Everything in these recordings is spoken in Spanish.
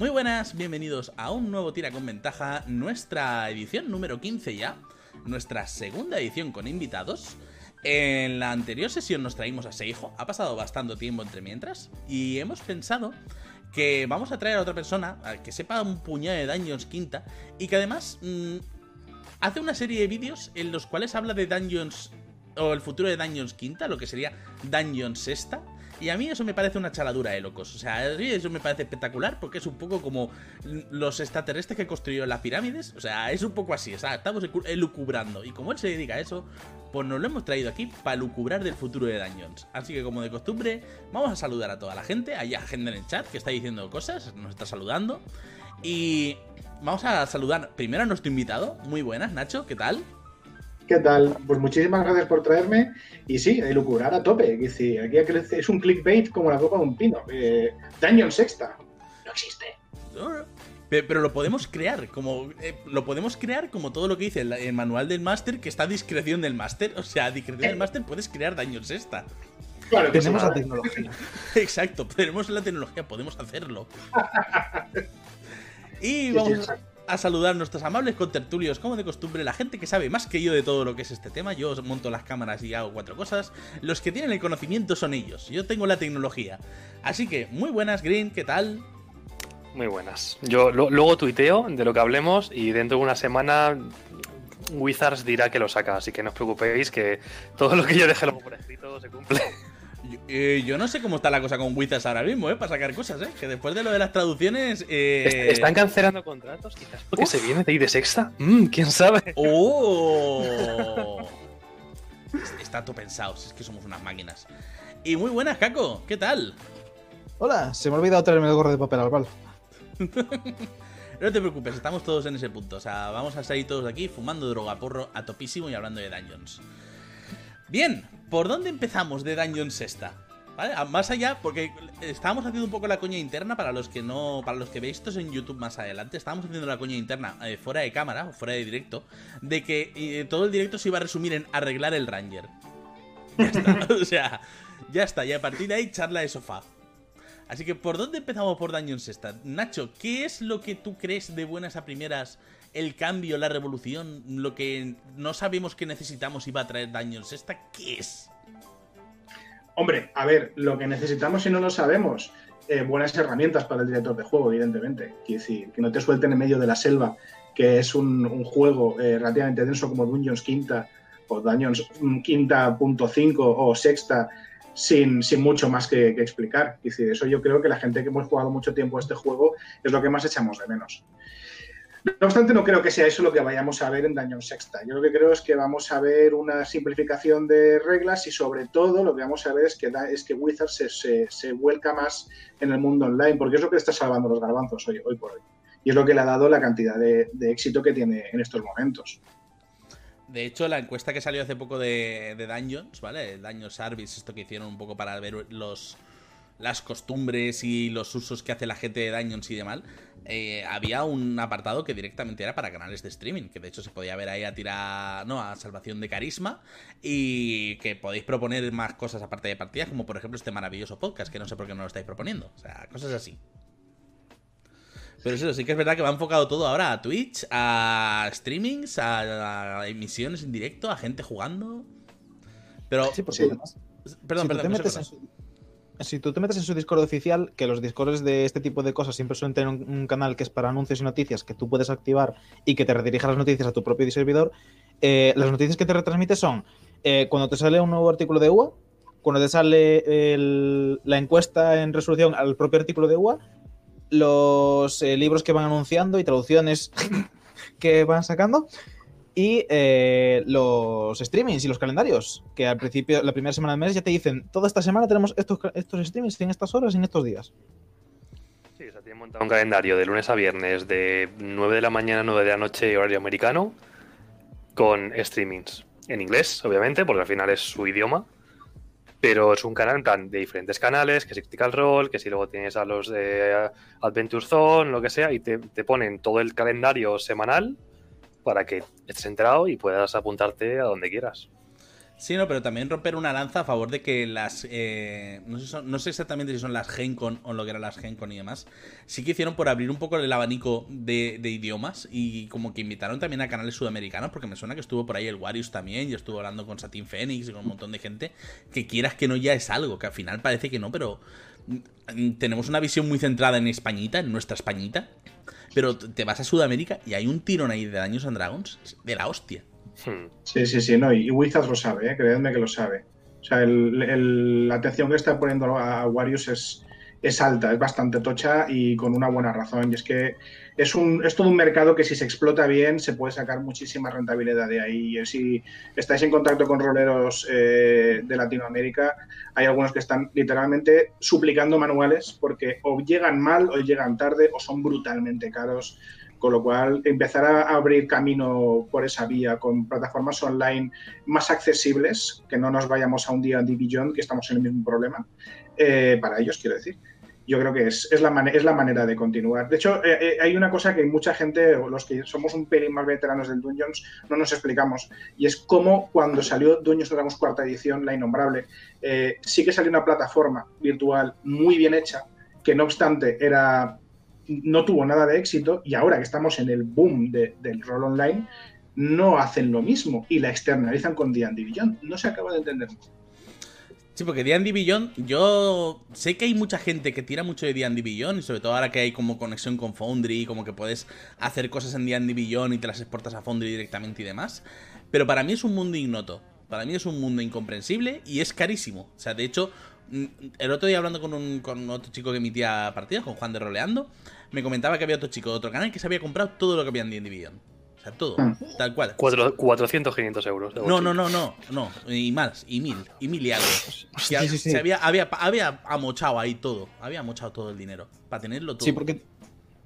Muy buenas, bienvenidos a un nuevo Tira con Ventaja, nuestra edición número 15 ya, nuestra segunda edición con invitados. En la anterior sesión nos traímos a Seijo, ha pasado bastante tiempo entre mientras, y hemos pensado que vamos a traer a otra persona que sepa un puñado de Dungeons quinta y que además mmm, hace una serie de vídeos en los cuales habla de Dungeons o el futuro de Dungeons quinta, lo que sería Dungeons sexta y a mí eso me parece una chaladura de locos. O sea, eso me parece espectacular porque es un poco como los extraterrestres que construyeron las pirámides. O sea, es un poco así. O sea, estamos elucubrando. Y como él se dedica a eso, pues nos lo hemos traído aquí para lucubrar del futuro de Dungeons. Así que, como de costumbre, vamos a saludar a toda la gente. Hay gente en el chat que está diciendo cosas, nos está saludando. Y vamos a saludar primero a nuestro invitado. Muy buenas, Nacho, ¿qué tal? ¿Qué tal? Pues muchísimas gracias por traerme. Y sí, lucubrar a tope. Es aquí es un clickbait como la copa de un pino. Eh, Sexta. No existe. Pero lo podemos crear, como eh, lo podemos crear como todo lo que dice el, manual del máster, que está a discreción del máster. O sea, a discreción del eh. máster puedes crear Dungeon Sexta. Claro, tenemos la tecnología. Exacto, tenemos la tecnología, podemos hacerlo. y vamos a a saludar a nuestros amables contertulios, como de costumbre, la gente que sabe más que yo de todo lo que es este tema. Yo monto las cámaras y hago cuatro cosas. Los que tienen el conocimiento son ellos. Yo tengo la tecnología. Así que, muy buenas, Green, ¿qué tal? Muy buenas. Yo luego tuiteo de lo que hablemos y dentro de una semana Wizards dirá que lo saca, así que no os preocupéis que todo lo que yo deje luego por escrito se cumple. Eh, yo, no sé cómo está la cosa con Wizards ahora mismo, ¿eh? Para sacar cosas, ¿eh? Que después de lo de las traducciones. Eh... ¿Están cancelando contratos? Quizás porque se viene de ahí de sexta. Mm, ¿Quién sabe? ¡Oh! está todo pensado, es que somos unas máquinas. Y muy buenas, Caco, ¿qué tal? Hola, se me ha olvidado traerme el gorro de papel albal. no te preocupes, estamos todos en ese punto. O sea, vamos a salir todos de aquí fumando droga porro a topísimo y hablando de dungeons. Bien, ¿por dónde empezamos de Dungeon Sexta? ¿Vale? Más allá, porque estábamos haciendo un poco la coña interna para los que no. Para los que veis esto en YouTube más adelante. Estábamos haciendo la coña interna eh, fuera de cámara fuera de directo. De que eh, todo el directo se iba a resumir en arreglar el Ranger. Ya está. o sea, ya está. Y a partir de ahí, charla de sofá. Así que, ¿por dónde empezamos por Dungeon Sexta? Nacho, ¿qué es lo que tú crees de buenas a primeras el cambio, la revolución, lo que no sabemos que necesitamos y va a traer daños. ¿Esta qué es? Hombre, a ver, lo que necesitamos y no lo sabemos, eh, buenas herramientas para el director de juego, evidentemente. Quiero decir, que no te suelten en medio de la selva, que es un, juego eh, relativamente denso como Dungeons Quinta o Dungeons Quinta punto o Sexta, sin, sin, mucho más que, explicar. Es decir, eso yo creo que la gente que hemos jugado mucho tiempo a este juego es lo que más echamos de menos. No obstante, no creo que sea eso lo que vayamos a ver en Daño Sexta. Yo lo que creo es que vamos a ver una simplificación de reglas y sobre todo lo que vamos a ver es que, Wizard se, vuelca más en el mundo online, porque es lo que está salvando los garbanzos hoy, por hoy. Y es lo que le ha dado la cantidad de, éxito que tiene en estos momentos. De hecho, la encuesta que salió hace poco de, de Dungeons, ¿vale? El Service, esto que hicieron un poco para ver los, las costumbres y los usos que hace la gente de Dungeons y demás, eh, había un apartado que directamente era para canales de streaming, que de hecho se podía ver ahí a tirar, no, a salvación de carisma, y que podéis proponer más cosas aparte de partidas, como por ejemplo este maravilloso podcast, que no sé por qué no lo estáis proponiendo, o sea, cosas así. Pero eso sí que es verdad que va enfocado todo ahora a Twitch, a streamings, a, emisiones en directo, a gente jugando. Pero. Sí, Perdón, perdón si tú te metes en su Discord oficial, que los Discords de este tipo de cosas siempre suelen tener un, canal que es para anuncios y noticias que tú puedes activar y que te redirija las noticias a tu propio servidor, eh, las noticias que te retransmite son eh, cuando te sale un nuevo artículo de UA, cuando te sale la encuesta en resolución al propio artículo de UA, los eh, libros que van anunciando y traducciones que van sacando y eh, los streamings y los calendarios, que al principio, la primera semana del mes ya te dicen, toda esta semana tenemos estos, estos streamings en estas horas y en estos días. Sí, o sea, tienen montado un calendario de lunes a viernes de 9 de la mañana a 9 de la noche horario americano con streamings. En inglés, obviamente, porque al final es su idioma. Pero es un canal de diferentes canales, que es Critical Role, que si luego tienes a los de Adventure Zone, lo que sea, y te, te ponen todo el calendario semanal para que estés enterado y puedas apuntarte a donde quieras. Sí, no, pero también romper una lanza a favor de que las. Eh, no, sé exactamente si son las Gencon o lo que eran las Gencon y demás. Sí que hicieron por abrir un poco el abanico de, idiomas y como que invitaron también a canales sudamericanos, porque me suena que estuvo por ahí el Warius también y estuvo hablando con Satin Phoenix y con un montón de gente. Que quieras que no ya es algo, que al final parece que no, pero. Mm, tenemos una visión muy centrada en Españita, en nuestra Españita. Pero te vas a Sudamérica y hay un tirón ahí de Daños and Dragons de la hostia. Sí, sí, sí, no, y Wizards lo sabe, ¿eh? creedme que lo sabe. O sea, la atención que está poniendo a Warius es, es alta, es bastante tocha y con una buena razón. Y es que es, un, es todo un mercado que si se explota bien se puede sacar muchísima rentabilidad de ahí. Y si estáis en contacto con roleros eh, de Latinoamérica, hay algunos que están literalmente suplicando manuales porque o llegan mal o llegan tarde o son brutalmente caros. Con lo cual, empezar a abrir camino por esa vía con plataformas online más accesibles, que no nos vayamos a un día en Division, que estamos en el mismo problema, eh, para ellos, quiero decir yo creo que es, es, la, es la manera de continuar. De hecho, eh, eh, hay una cosa que mucha gente, los que somos un pelín más veteranos del Dungeons, no nos explicamos, y es cómo cuando salió Dungeons Dragons cuarta edición, la innombrable, sí que salió una plataforma virtual muy bien hecha, que no obstante era no tuvo nada de éxito y ahora que estamos en el boom del rol online, no hacen lo mismo y la externalizan con D&D Beyond. No se acaba de entender. Sí, porque D&D Beyond, yo sé que hay mucha gente que tira mucho de D&D Beyond y sobre todo ahora que hay como conexión con Foundry, como que puedes hacer cosas en D&D Beyond y te las exportas a Foundry directamente y demás, pero para mí es un mundo ignoto. Para mí es un mundo incomprensible y es carísimo. O sea, de hecho, mm, el otro día hablando con, un, otro chico que emitía partidas, con Juan de Roleando, me comentaba que había otro chico de otro canal que se había comprado todo lo que había en D&D Beyond. O sea, todo, hmm. tal cual. 400, 500 euros. No, no, no, no, no, y más, y mil, y mil y algo. Sí, sí, sí. había, había, había amochado ahí todo, había amochado todo el dinero, para tenerlo todo. Sí, porque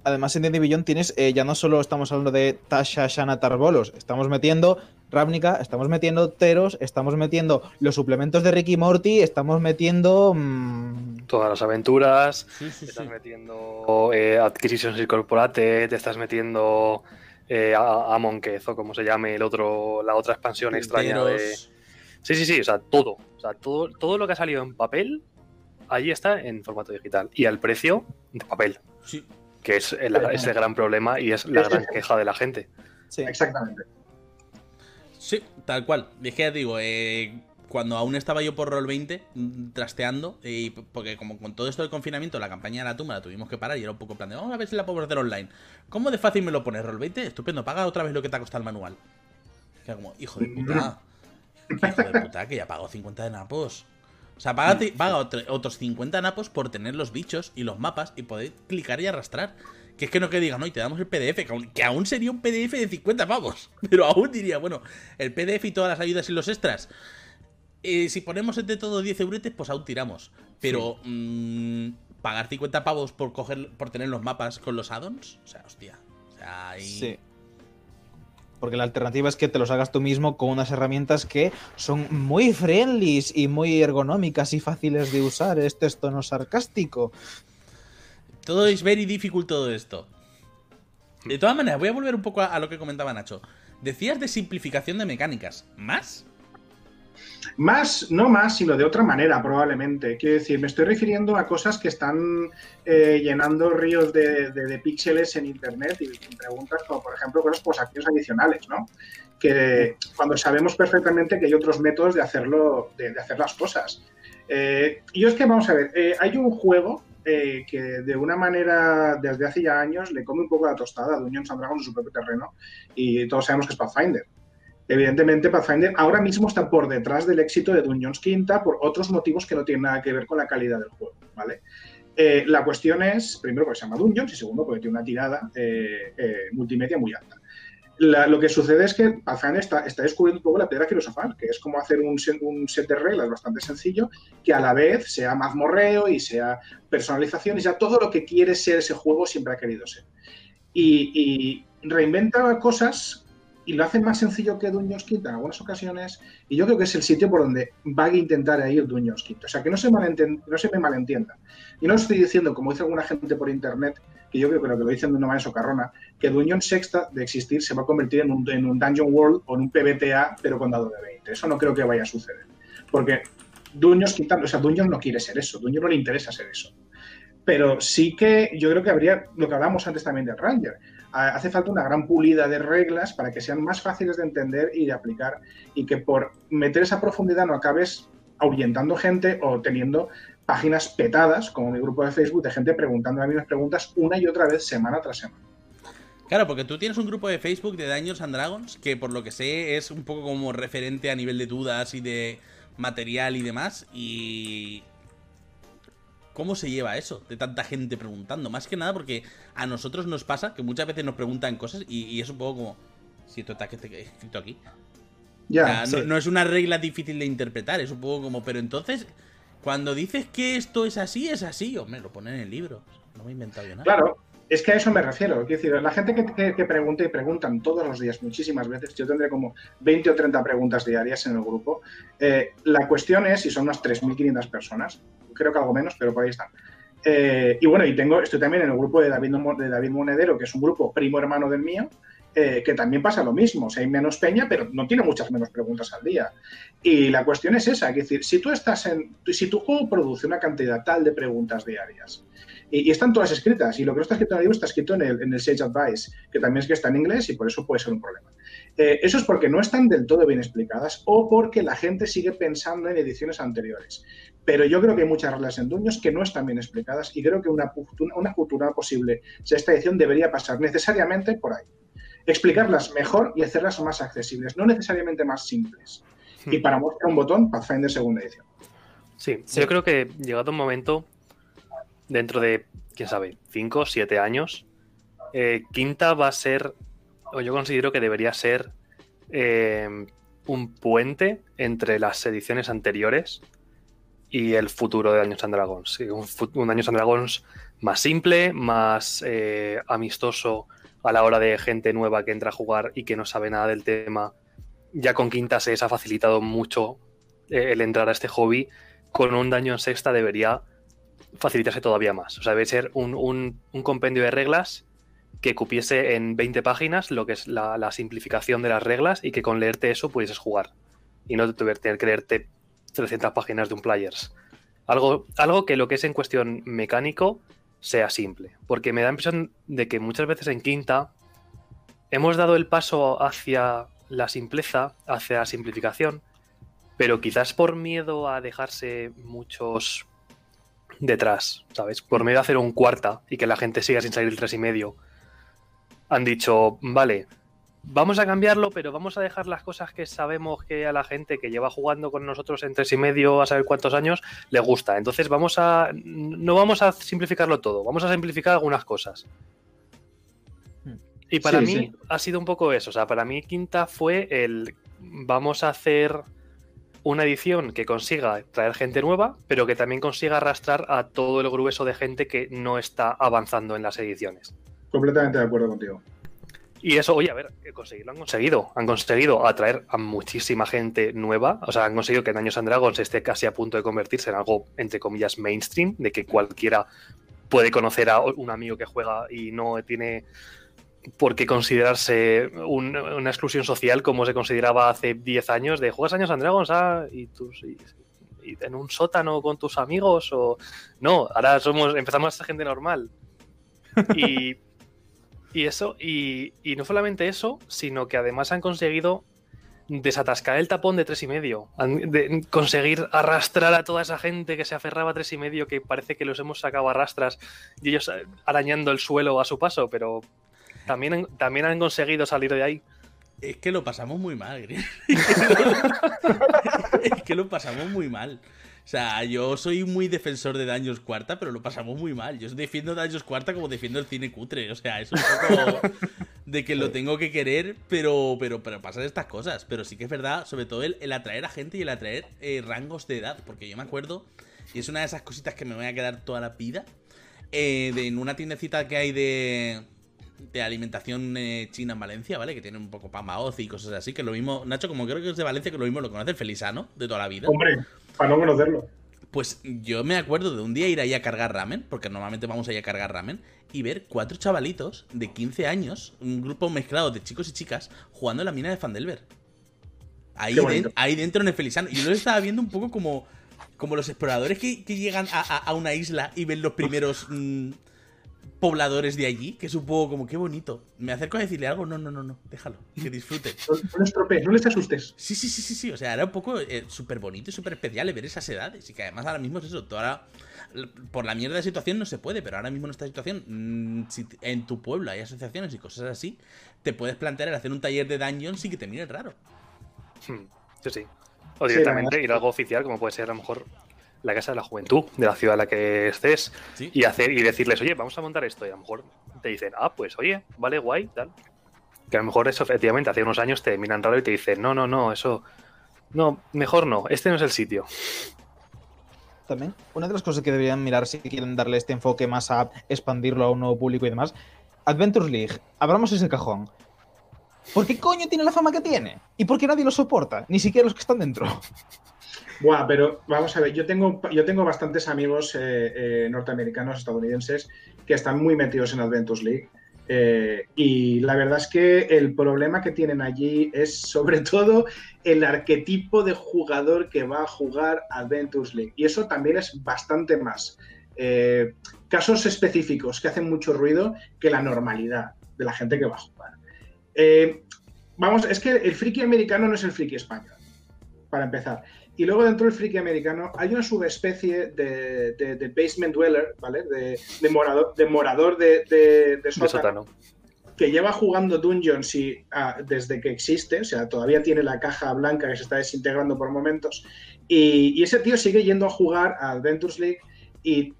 además en D&D Beyond tienes, eh, ya no solo estamos hablando de Tasha, Shana, Tarbolos, estamos metiendo Ravnica, estamos metiendo Teros, estamos metiendo los suplementos de Ricky Morty, estamos metiendo... Mm, Todas las aventuras, te estás metiendo eh, Acquisitions Incorporate, te estás metiendo eh, Amon, que o como se llame el otro, la otra expansión extraña de... Sí, sí, sí, o sea, todo. O sea, todo, todo lo que ha salido en papel, allí está en formato digital. Y al precio de papel. Sí. Que es el, el gran problema y es la gran queja de la gente. Sí, exactamente. Sí, tal cual. Es que ya digo, eh, cuando aún estaba yo por Roll20 mm, trasteando, y porque como con todo esto del confinamiento, la campaña de la tumba la tuvimos que parar y era un poco plan de, vamos a ver si la podemos hacer online. ¿Cómo de fácil me lo pones Roll20? Estupendo, paga otra vez lo que te ha costado el manual. Que como, hijo de puta. hijo de puta, que ya pagó 50 de napos. O sea, paga, paga otros 50 napos por tener los bichos y los mapas y poder clicar y arrastrar. Que es que no que digan, no, y te damos el PDF, que aún, sería un PDF de 50 pavos. Pero aún diría, bueno, el PDF y todas las ayudas y los extras. Eh, si ponemos entre todo 10 euretes, pues aún tiramos. Pero mm, pagar 50 pavos por coger, por tener los mapas con los addons, o sea, hostia. O sea, ahí... Sí. Porque la alternativa es que te los hagas tú mismo con unas herramientas que son muy friendly y muy ergonómicas y fáciles de usar. Este es tono sarcástico. Todo es very difficult todo esto. De todas maneras, voy a volver un poco a, lo que comentaba Nacho. Decías de simplificación de mecánicas. ¿Más? Más, no más, sino de otra manera, probablemente. Quiero decir, me estoy refiriendo a cosas que están eh, llenando ríos de, píxeles en Internet y, preguntas como, por ejemplo, cosas pues acciones adicionales, ¿no? Que cuando sabemos perfectamente que hay otros métodos de hacerlo, de, hacer las cosas. Eh, y es que, vamos a ver, eh, hay un juego eh, que de una manera, desde hace ya años, le come un poco la tostada a Dungeons and Dragons en su propio terreno y todos sabemos que es Pathfinder. Evidentemente, Pathfinder ahora mismo está por detrás del éxito de Dungeons Quinta por otros motivos que no tienen nada que ver con la calidad del juego, ¿vale? Eh, la cuestión es, primero, porque se llama Dungeons y segundo, porque tiene una tirada eh, multimedia muy alta lo que sucede es que Pathfinder está, descubriendo un poco la piedra filosofal, que es como hacer un, set de reglas bastante sencillo, que a la vez sea mazmorreo y sea personalización y sea todo lo que quiere ser ese juego siempre ha querido ser. Y, reinventa cosas y lo hace más sencillo que Dungeons Quinta en algunas ocasiones, y yo creo que es el sitio por donde va a intentar ir Dungeons Quinta. O sea, que no se, no se me malentienda. Y no estoy diciendo, como dice alguna gente por internet, que yo creo que lo que lo dicen de una manera socarrona, que Dungeon Sexta de existir se va a convertir en un, en un Dungeon World o en un PBTA, pero con dado de 20. Eso no creo que vaya a suceder. Porque Dungeons quitando, o sea, Dungeon no quiere ser eso, Dungeon no le interesa ser eso. Pero sí que yo creo que habría, lo que hablábamos antes también del Ranger, hace falta una gran pulida de reglas para que sean más fáciles de entender y de aplicar y que por meter esa profundidad no acabes ahuyentando gente o teniendo páginas petadas, como mi grupo de Facebook, de gente preguntando las mismas preguntas una y otra vez, semana tras semana. Claro, porque tú tienes un grupo de Facebook de Daños and Dragons que por lo que sé es un poco como referente a nivel de dudas y de material y demás. Y... ¿Cómo se lleva eso? De tanta gente preguntando. Más que nada porque a nosotros nos pasa que muchas veces nos preguntan cosas y, es un poco como... Si esto está escrito aquí. Ya, no, es una regla difícil de interpretar, es un poco como... Pero entonces, cuando dices que esto es así, es así. Hombre, lo ponen en el libro. No me he inventado yo nada. Claro, es que a eso me refiero. Quiero decir, la gente que, pregunta y preguntan todos los días, muchísimas veces, yo tendré como 20 o 30 preguntas diarias en el grupo. Eh, la cuestión es si son unas 3.500 personas, creo que algo menos, pero por ahí están. Eh, y bueno, y tengo, estoy también en el grupo de David, de David Monedero, que es un grupo primo hermano del mío, eh, que también pasa lo mismo. O sea, menos peña, pero no tiene muchas menos preguntas al día. Y la cuestión es esa, es decir, si tú estás en, si tu juego produce una cantidad tal de preguntas diarias y, están todas escritas. Y lo que no está escrito en el libro está escrito en el, en el Sage Advice, que también es que está en inglés y por eso puede ser un problema. Eh, eso es porque no están del todo bien explicadas o porque la gente sigue pensando en ediciones anteriores. Pero yo creo que hay muchas reglas en Duños que no están bien explicadas y creo que una, una futura posible de esta edición debería pasar necesariamente por ahí. Explicarlas mejor y hacerlas más accesibles, no necesariamente más simples. Hmm. Y para mostrar un botón, Pathfinder segunda edición. Sí, yo creo que llegado un momento dentro de, quién sabe, 5 o 7 años, eh, Quinta va a ser, o yo considero que debería ser eh, un puente entre las ediciones anteriores y el futuro de Daños and Dragons. Un, un Daños and Dragons más simple, más eh, amistoso a la hora de gente nueva que entra a jugar y que no sabe nada del tema. Ya con Quinta se ha facilitado mucho el entrar a este hobby. Con un daño en sexta debería facilitarse todavía más. O sea, debe ser un, compendio de reglas que cupiese en 20 páginas lo que es la, simplificación de las reglas y que con leerte eso pudieses jugar. Y no tener que leerte 300 páginas de un players. Algo, algo que lo que es en cuestión mecánico sea simple. Porque me da la impresión de que muchas veces en quinta hemos dado el paso hacia la simpleza, hacia la simplificación, pero quizás por miedo a dejarse muchos detrás, ¿sabes? Por medio de hacer un cuarta y que la gente siga sin salir el tres y medio, han dicho, vale, vamos a cambiarlo, pero vamos a dejar las cosas que sabemos que a la gente que lleva jugando con nosotros en tres y medio a saber cuántos años le gusta. Entonces vamos a, no vamos a simplificarlo todo, vamos a simplificar algunas cosas. Hmm. Y para mí ha sido un poco eso, o sea, para mí quinta fue el vamos a hacer una edición que consiga traer gente nueva, pero que también consiga arrastrar a todo el grueso de gente que no está avanzando en las ediciones. Completamente de acuerdo contigo. Y eso, oye, a ver, conseguirlo han conseguido. Han conseguido atraer a muchísima gente nueva. O sea, han conseguido que Daños and Dragons esté casi a punto de convertirse en algo, entre comillas, mainstream, de que cualquiera puede conocer a un amigo que juega y no tiene por qué considerarse una exclusión social como se consideraba hace 10 años de juegas años and Dragons ah, y, tus, y, en un sótano con tus amigos o no, ahora somos empezamos a ser gente normal. Y, y eso y, y, no solamente eso, sino que además han conseguido desatascar el tapón de tres y medio, de conseguir arrastrar a toda esa gente que se aferraba a tres y medio, que parece que los hemos sacado a rastras y ellos arañando el suelo a su paso, pero también, también han conseguido salir de ahí. Es que lo pasamos muy mal, es que lo pasamos muy mal. O sea, yo soy muy defensor de Daños Cuarta, pero lo pasamos muy mal. Yo defiendo Daños Cuarta como defiendo el cine cutre. O sea, es un poco de que lo tengo que querer, pero, pero, pero pasan estas cosas. Pero sí que es verdad, sobre todo el, atraer a gente y el atraer eh, rangos de edad. Porque yo me acuerdo, y es una de esas cositas que me voy a quedar toda la vida, eh, de, en una tiendecita que hay de de alimentación eh, china en Valencia, ¿vale? Que tiene un poco pamaoz y cosas así, que lo mismo, Nacho, como creo que es de Valencia, que lo mismo lo conoce el Felisano de toda la vida. Hombre, para no conocerlo. Pues yo me acuerdo de un día ir ahí a cargar ramen, porque normalmente vamos ahí a cargar ramen, y ver cuatro chavalitos de 15 años, un grupo mezclado de chicos y chicas, jugando en la mina de Fandelver. Ahí, ahí dentro en el Felizano. Y yo lo estaba viendo un poco como, como los exploradores que, llegan a, una isla y ven los primeros mm, pobladores de allí, que es un poco como, qué bonito. ¿Me acerco a decirle algo? No, no, no, no, déjalo, que disfrute. No, no les asustes. Sí, sí, sí, sí, sí, o sea, era un poco eh, súper bonito y súper especial ver esas edades. Y que además ahora mismo es eso, ahora, por la mierda de situación no se puede, pero ahora mismo en esta situación, mm, si en tu pueblo hay asociaciones y cosas así, te puedes plantear el hacer un taller de dungeons y que te mire raro. Hmm, sí, sí. O directamente ir a algo oficial, como puede ser a lo mejor la casa de la juventud de la ciudad en la que estés y hacer y decirles, oye, vamos a montar esto. Y a lo mejor te dicen, ah, pues oye, vale, guay, tal. Que a lo mejor eso efectivamente hace unos años te miran raro y te dicen, no, no, no, eso. No, mejor no, este no es el sitio. También, una de las cosas que deberían mirar si quieren darle este enfoque más a expandirlo a un nuevo público y demás, Adventures League, abramos ese cajón. ¿Por qué coño tiene la fama que tiene? ¿Y por qué nadie lo soporta? Ni siquiera los que están dentro. Buah, pero vamos a ver, yo tengo, yo tengo bastantes amigos eh, eh, norteamericanos, estadounidenses, que están muy metidos en Adventures League. Eh, y la verdad es que el problema que tienen allí es sobre todo el arquetipo de jugador que va a jugar Adventures League. Y eso también es bastante más. casos específicos que hacen mucho ruido que la normalidad de la gente que va a jugar. vamos, es que el friki americano no es el friki español, para empezar. Y luego dentro del friki americano hay una subespecie de, basement dweller, ¿vale? De, morador, de, morador de, sótano, que lleva jugando Dungeons y, ah, desde que existe, o sea, todavía tiene la caja blanca que se está desintegrando por momentos. Y, ese tío sigue yendo a jugar a Adventures League y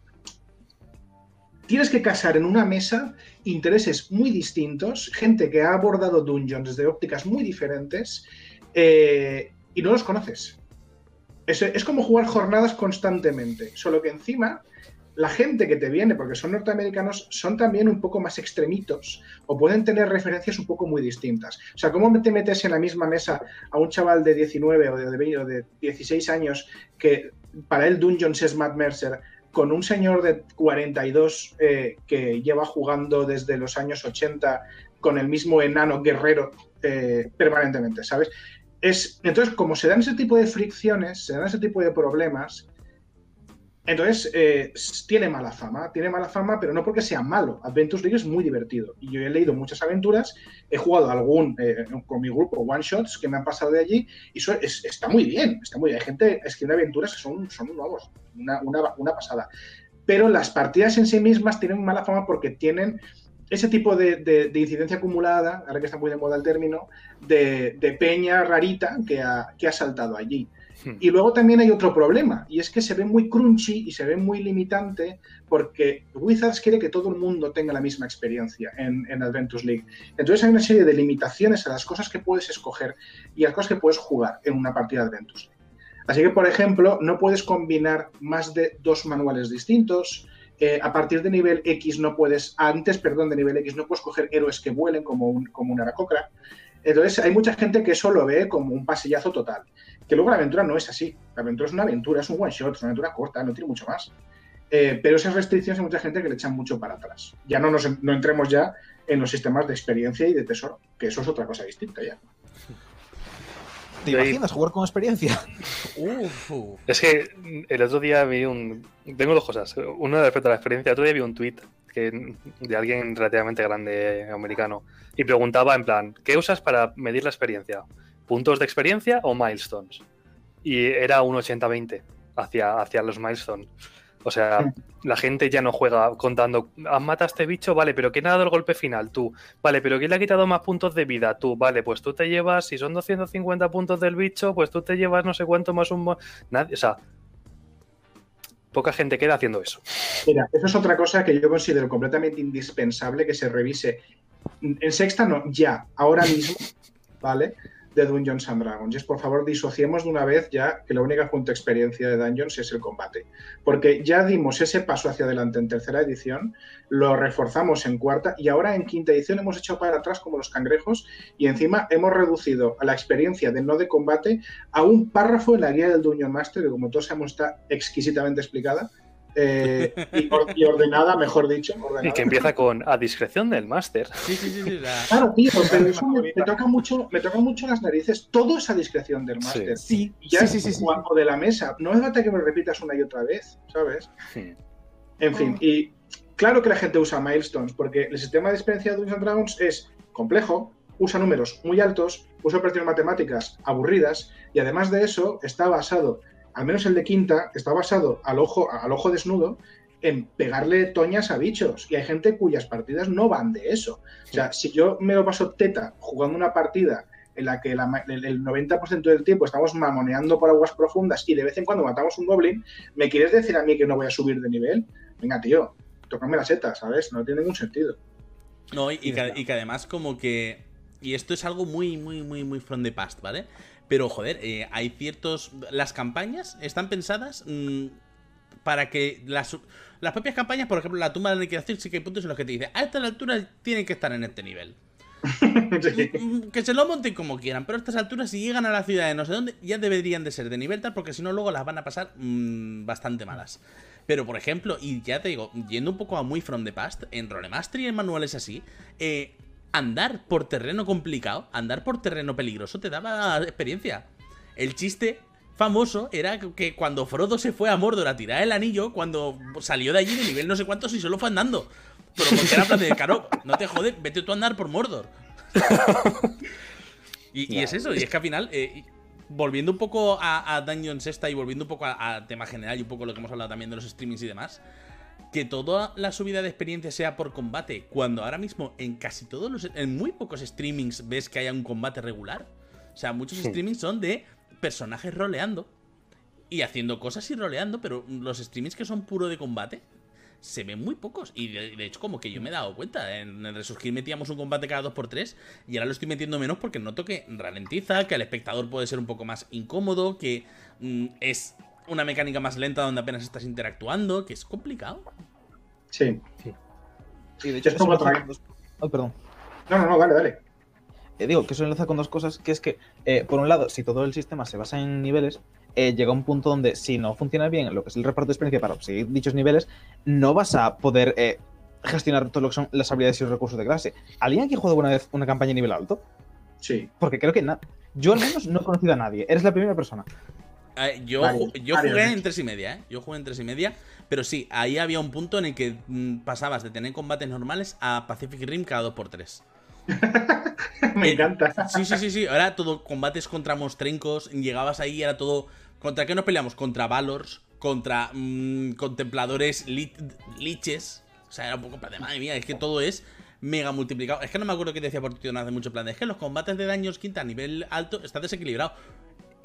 tienes que casar en una mesa intereses muy distintos, gente que ha abordado Dungeons desde ópticas muy diferentes eh, y no los conoces. Es, como jugar jornadas constantemente, solo que encima la gente que te viene, porque son norteamericanos, son también un poco más extremitos o pueden tener referencias un poco muy distintas. O sea, ¿cómo te metes en la misma mesa a un chaval de 19 o de, o de 16 años que para él Dungeons es Matt Mercer con un señor de 42 eh, que lleva jugando desde los años 80 con el mismo enano guerrero eh, permanentemente, ¿sabes? Entonces, como se dan ese tipo de fricciones, se dan ese tipo de problemas, entonces eh, tiene mala fama, tiene mala fama, pero no porque sea malo. Adventures League es muy divertido. Y yo he leído muchas aventuras, he jugado algún eh, con mi grupo, one shots, que me han pasado de allí, y está muy bien, está muy bien. Hay gente escribe aventuras que son, son una, una pasada. Pero las partidas en sí mismas tienen mala fama porque tienen ese tipo de, incidencia acumulada, ahora que está muy de moda el término, de, peña rarita que ha, que ha saltado allí. Y luego también hay otro problema, y es que se ve muy crunchy y se ve muy limitante porque Wizards quiere que todo el mundo tenga la misma experiencia en, en Adventures League. Entonces hay una serie de limitaciones a las cosas que puedes escoger y a las cosas que puedes jugar en una partida de Adventures League. Así que, por ejemplo, no puedes combinar más de dos manuales distintos, a partir de nivel X no puedes, antes, perdón, de nivel X no puedes coger héroes que vuelen como un, como un aracocra. Entonces hay mucha gente que eso lo ve como un pasillazo total. Que luego la aventura no es así. La aventura es una aventura, es un one shot, es una aventura corta, no tiene mucho más. Eh, pero esas restricciones hay mucha gente que le echan mucho para atrás. Ya no, nos, no entremos ya en los sistemas de experiencia y de tesoro, que eso es otra cosa distinta ya. ¿Te imaginas jugar con experiencia? Es que el otro día vi un. Tengo dos cosas. Una respecto a la experiencia. El otro día vi un tweet que, de alguien relativamente grande americano y preguntaba en plan: ¿qué usas para medir la experiencia? ¿Puntos de experiencia o milestones? Y era un 80-20 hacia, hacia los milestones. O sea, la gente ya no juega contando, has matado a este bicho, vale, pero ¿quién ha dado el golpe final? Tú. Vale, pero ¿quién le ha quitado más puntos de vida? Tú. Vale, pues tú te llevas, si son 250 puntos del bicho, pues tú te llevas no sé cuánto más un... Nadie, o sea, poca gente queda haciendo eso. Mira, eso es otra cosa que yo considero completamente indispensable que se revise. En sexta no, ya, ahora mismo, ¿vale? De Dungeons and Dragons. Es, por favor, disociemos de una vez ya que la única de experiencia de Dungeons es el combate. Porque ya dimos ese paso hacia adelante en tercera edición, lo reforzamos en cuarta y ahora en quinta edición hemos echado para atrás como los cangrejos y encima hemos reducido a la experiencia de no de combate a un párrafo en la guía del Dungeon Master, que como todos sabemos está exquisitamente explicada eh, y, ordenada, mejor dicho. Y que empieza con a discreción del máster. Sí, sí, sí, Claro, tío, pero eso me, toca mucho, me toca mucho las narices, todo es a discreción del máster. Sí, ya sí, sí, sí, de la mesa. No es falta que me repitas una y otra vez, ¿sabes? En fin, y claro que la gente usa milestones, porque el sistema de experiencia de Dungeons Dragons es complejo, usa números muy altos, usa operaciones matemáticas aburridas, y además de eso está basado al menos el de quinta, está basado al ojo, al ojo desnudo en pegarle toñas a bichos. Y hay gente cuyas partidas no van de eso. O sea, si yo me lo paso teta jugando una partida en la que el 90% del tiempo estamos mamoneando por aguas profundas y de vez en cuando matamos un goblin, ¿me quieres decir a mí que no voy a subir de nivel? Venga, tío, tócame la seta, ¿sabes? No tiene ningún sentido. No, y, que, y que además como que... Y esto es algo muy, muy, muy, muy from the past, ¿vale? Pero, joder, eh, hay ciertos. Las campañas están pensadas mm, para que las, las propias campañas, por ejemplo, la tumba de la sí que hay puntos en los que te dice a esta altura tienen que estar en este nivel. Mm, que se lo monten como quieran, pero a estas alturas, si llegan a la ciudad de no sé dónde, ya deberían de ser de nivel tal, porque si no, luego las van a pasar mm, bastante malas. Pero, por ejemplo, y ya te digo, yendo un poco a muy from the past, en Rolemaster y en manuales así, eh, andar por terreno complicado, andar por terreno peligroso, te daba experiencia. El chiste famoso era que cuando Frodo se fue a Mordor a tirar el anillo, cuando salió de allí de nivel no sé cuántos y solo fue andando. Pero porque era plan de, caro, no te jodes, vete tú a andar por Mordor. y, es eso, y es que al final, eh, volviendo un poco a, Dungeons esta y volviendo un poco a, tema general y un poco lo que hemos hablado también de los streamings y demás, que toda la subida de experiencia sea por combate, cuando ahora mismo en casi todos los. En muy pocos streamings ves que haya un combate regular. O sea, muchos streamings son de personajes roleando y haciendo cosas y roleando, pero los streamings que son puro de combate se ven muy pocos. Y de, hecho, como que yo me he dado cuenta. En el Resurgir metíamos un combate cada 2x3 y ahora lo estoy metiendo menos porque noto que ralentiza, que al espectador puede ser un poco más incómodo, que mm, es una mecánica más lenta donde apenas estás interactuando, que es complicado. Sí. Sí, de hecho, es como perdón. No, no, no, dale, dale. Eh, digo que eso enlaza con dos cosas, que es que, eh, por un lado, si todo el sistema se basa en niveles, eh, llega un punto donde si no funciona bien lo que es el reparto de experiencia para conseguir dichos niveles, no vas a poder gestionar todo lo que son las habilidades y los recursos de clase. ¿Alguien aquí ha jugado alguna vez una campaña a nivel alto? Sí. Porque creo que nada. Yo al menos no he conocido a nadie. Eres la primera persona. Eh, yo, yo jugué en tres y media, ¿eh? Yo jugué en tres y media. Pero sí, ahí había un punto en el que mm, pasabas de tener combates normales a Pacific Rim cada 2x3. Me encanta. Sí, sí, sí, sí. Ahora todo combates contra monstrencos. Llegabas ahí y era todo. ¿Contra qué nos peleamos? Contra Valors, contra mm, contempladores liches. O sea, era un poco de madre mía, es que todo es mega multiplicado. Es que no me acuerdo qué decía por no hace mucho plan. Es que los combates de daños quinta a nivel alto está desequilibrado.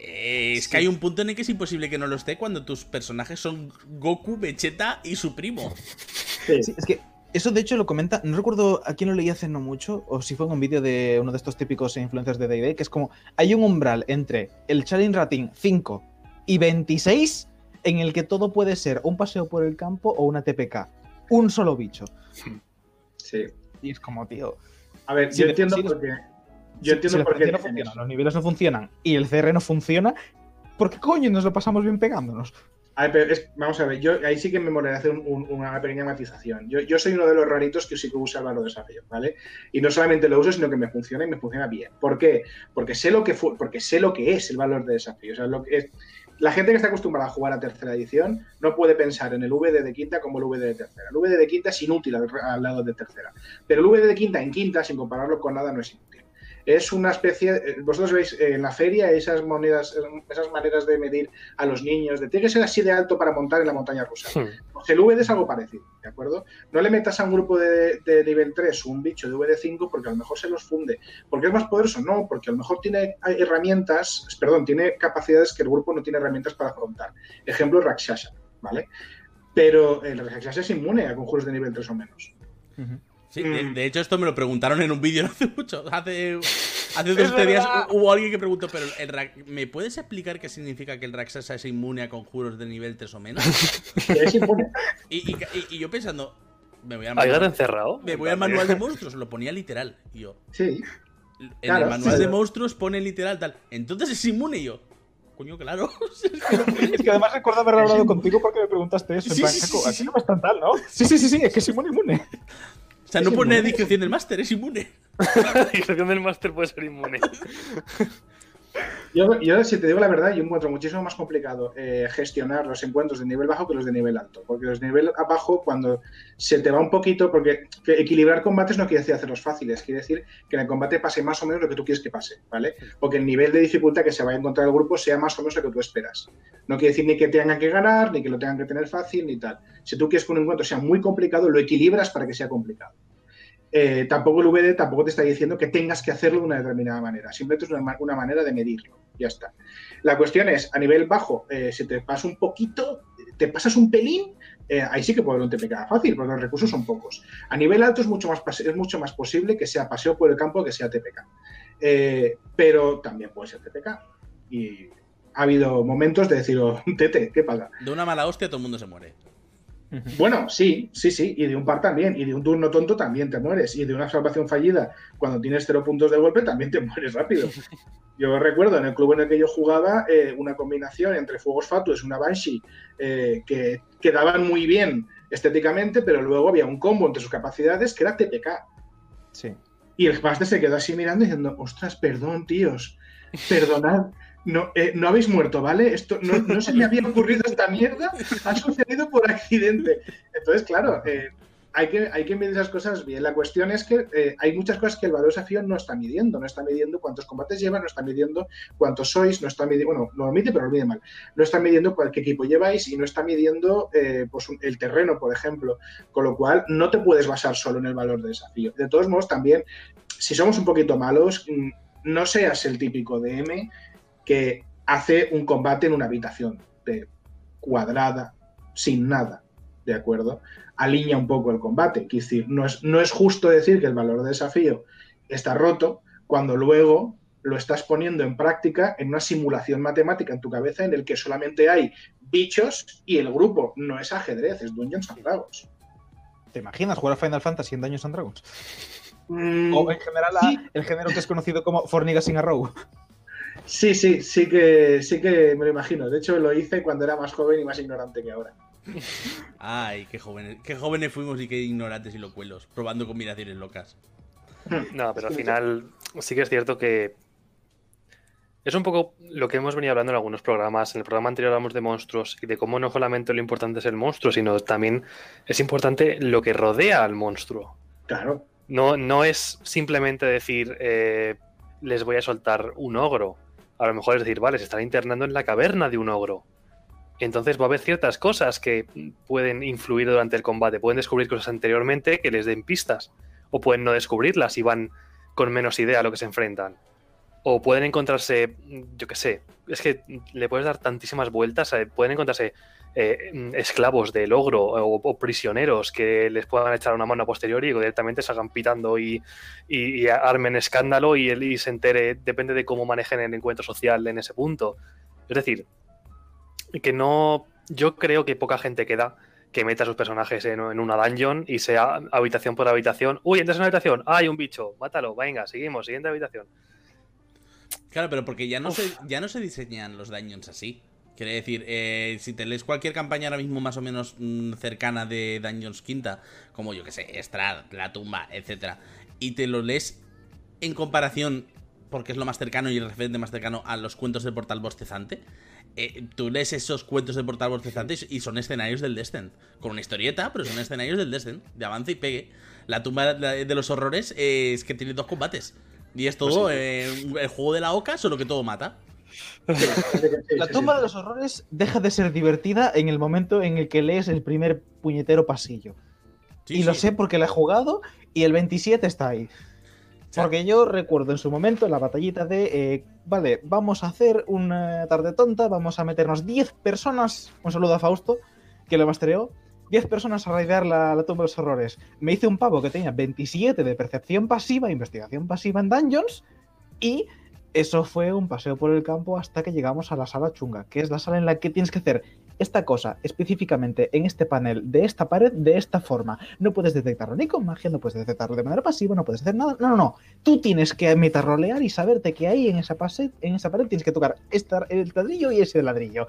Eh, es que hay un punto en el que es imposible que no lo esté cuando tus personajes son Goku, Vegeta y su primo. Sí. es que eso de hecho lo comenta, no recuerdo a quién lo leí hace no mucho, o si fue en un vídeo de uno de estos típicos influencers de D&D, que es como, hay un umbral entre el Challenge Rating 5 y 26 en el que todo puede ser un paseo por el campo o una TPK. Un solo bicho. Sí. Y es como, tío... A ver, yo entiendo por yo entiendo por qué. los niveles no funcionan y el CR no funciona. ¿Por qué coño nos lo pasamos bien pegándonos? vamos a ver, yo ahí sí que me moriré hacer una pequeña matización. Yo, soy uno de los raritos que sí que usa el valor de desafío, ¿vale? Y no solamente lo uso, sino que me funciona y me funciona bien. ¿Por qué? Porque sé lo que, porque sé lo que es el valor de desafío. O sea, lo que es, la gente que está acostumbrada a jugar a tercera edición no puede pensar en el VD de quinta como el VD de tercera. El VD de quinta es inútil al, al lado de tercera. Pero el VD de quinta en quinta, sin compararlo con nada, no es inútil es una especie, eh, vosotros veis eh, en la feria esas monedas, eh, esas maneras de medir a los niños, de tiene que ser así de alto para montar en la montaña rusa. Pues el VD es algo parecido, ¿de acuerdo? No le metas a un grupo de, nivel 3 un bicho de VD 5 porque a lo mejor se los funde. ¿Porque es más poderoso? No, porque a lo mejor tiene herramientas, perdón, tiene capacidades que el grupo no tiene herramientas para afrontar. Ejemplo, Rakshasa, ¿vale? Pero el Rakshasa es inmune a conjuros de nivel 3 o menos. Sí, mm. de, hecho esto me lo preguntaron en un vídeo no hace mucho. Hace, hace dos días hubo alguien que preguntó, pero el ¿me puedes explicar qué significa que el Raxasa es inmune a conjuros de nivel 3 o menos? y, y, yo pensando, me voy al manual, encerrado? Me voy al manual de monstruos, lo ponía literal. Y yo, sí. En el manual de monstruos pone literal tal. Entonces es inmune y yo. Coño, claro. es que además recuerdo haber hablado contigo porque me preguntaste eso. Sí, en sí, sí, aquí no es tan tal, ¿no? Sí, sí, sí, sí, es que es inmune, inmune. O sea, no pone discreción del máster, es inmune. discreción del máster puede ser inmune. Yo, yo, si te digo la verdad, yo encuentro muchísimo más complicado eh, gestionar los encuentros de nivel bajo que los de nivel alto. Porque los de nivel bajo, cuando se te va un poquito, porque equilibrar combates no quiere decir hacerlos fáciles, quiere decir que en el combate pase más o menos lo que tú quieres que pase, ¿vale? Porque el nivel de dificultad que se vaya a encontrar el grupo sea más o menos lo que tú esperas. No quiere decir ni que tengan que ganar, ni que lo tengan que tener fácil, ni tal. Si tú quieres que un encuentro sea muy complicado, lo equilibras para que sea complicado. Eh, tampoco el VD tampoco te está diciendo que tengas que hacerlo de una determinada manera. Simplemente es una, manera de medirlo. Ya está. La cuestión es, a nivel bajo, eh, si te pasas un poquito, te pasas un pelín, eh, ahí sí que puede un TPK fácil, porque los recursos son pocos. A nivel alto es mucho más, es mucho más posible que sea paseo por el campo que sea TPK. pero también puede ser TPK. Y ha habido momentos de decir, oh, Tete, ¿qué pasa? De una mala hostia todo el mundo se muere. Bueno, sí, sí, sí, y de un par también, y de un turno tonto también te mueres, y de una salvación fallida cuando tienes cero puntos de golpe también te mueres rápido. Yo recuerdo en el club en el que yo jugaba eh, una combinación entre Fuegos Fatuos y una Banshee eh, que quedaban muy bien estéticamente, pero luego había un combo entre sus capacidades que era TPK. Sí. Y el Master se quedó así mirando diciendo, ostras, perdón, tíos, perdonad no, eh, no habéis muerto, ¿vale? Esto no, se me había ocurrido esta mierda, ha sucedido por accidente. Entonces, claro, eh, hay, que, hay que medir esas cosas bien. La cuestión es que eh, hay muchas cosas que el valor desafío no está midiendo. No está midiendo cuántos combates lleva, no está midiendo cuántos sois, no está midiendo, bueno, lo mide, pero lo mide mal. No está midiendo cuál, equipo lleváis y no está midiendo pues, el terreno, por ejemplo. Con lo cual, no te puedes basar solo en el valor de desafío. De todos modos, también, si somos un poquito malos, mm, no seas el típico DM que hace un combate en una habitación de cuadrada, sin nada, ¿de acuerdo? Alinea un poco el combate. Es decir, no es, no es justo decir que el valor de desafío está roto cuando luego lo estás poniendo en práctica en una simulación matemática en tu cabeza en el que solamente hay bichos y el grupo no es ajedrez, es Dungeons and Dragons. ¿Te imaginas jugar a Final Fantasy en Dungeons and Dragons? Mm, o en general el género que es conocido como Forniga sin Arrow. Sí, sí, sí que, sí que me lo imagino. De hecho, lo hice cuando era más joven y más ignorante que ahora. Ay, qué jóvenes, qué jóvenes fuimos y qué ignorantes y locuelos, probando combinaciones locas. No, pero al final sí que es cierto que es un poco lo que hemos venido hablando en algunos programas. En el programa anterior hablamos de monstruos y de cómo no solamente lo importante es el monstruo, sino también es importante lo que rodea al monstruo. Claro. No, no es simplemente decir, eh, les voy a soltar un ogro a lo mejor es decir, vale, se están internando en la caverna de un ogro. Entonces va a haber ciertas cosas que pueden influir durante el combate. Pueden descubrir cosas anteriormente que les den pistas. O pueden no descubrirlas y van con menos idea a lo que se enfrentan. O pueden encontrarse, yo qué sé, es que le puedes dar tantísimas vueltas. Eh, pueden encontrarse eh, esclavos del ogro o, prisioneros que les puedan echar una mano a posteriori y directamente salgan pitando y, armen escándalo y, y se entere, depende de cómo manejen el encuentro social en ese punto. Es decir, que no. Yo creo que poca gente queda que meta a sus personajes en, una dungeon y sea habitación por habitación. Uy, entras en una habitación, hay un bicho, mátalo, venga, seguimos, siguiente habitación. Claro, pero porque ya no, se, ya no se diseñan los dungeons así. Quiere decir, eh, si te lees cualquier campaña ahora mismo más o menos mm, cercana de Dungeons Quinta, como yo que sé, Estrad, La Tumba, etcétera, y te lo lees en comparación, porque es lo más cercano y el referente más cercano a los cuentos de Portal Bostezante, eh, tú lees esos cuentos de Portal Bostezante y son escenarios del Descent, con una historieta, pero son escenarios del Descent, de avance y pegue. La tumba de los horrores es que tiene dos combates. Y es todo pues eh, el juego de la oca, solo que todo mata. La tumba de los horrores deja de ser divertida en el momento en el que lees el primer puñetero pasillo. y lo sé porque la he jugado y el 27 está ahí. Porque yo recuerdo en su momento la batallita de, eh, vale, vamos a hacer una tarde tonta, vamos a meternos 10 personas, un saludo a Fausto, que lo mastereó, 10 personas a raidear la, la tumba de los horrores. Me hice un pavo que tenía 27 de percepción pasiva, investigación pasiva en dungeons, y eso fue un paseo por el campo hasta que llegamos a la sala chunga, que es la sala en la que tienes que hacer esta cosa específicamente en este panel de esta pared de esta forma. No puedes detectarlo ni con magia, no puedes detectarlo de manera pasiva, no puedes hacer nada. No, no, no. Tú tienes que metarrolear y saberte que ahí en esa, en esa pared tienes que tocar el ladrillo y ese ladrillo.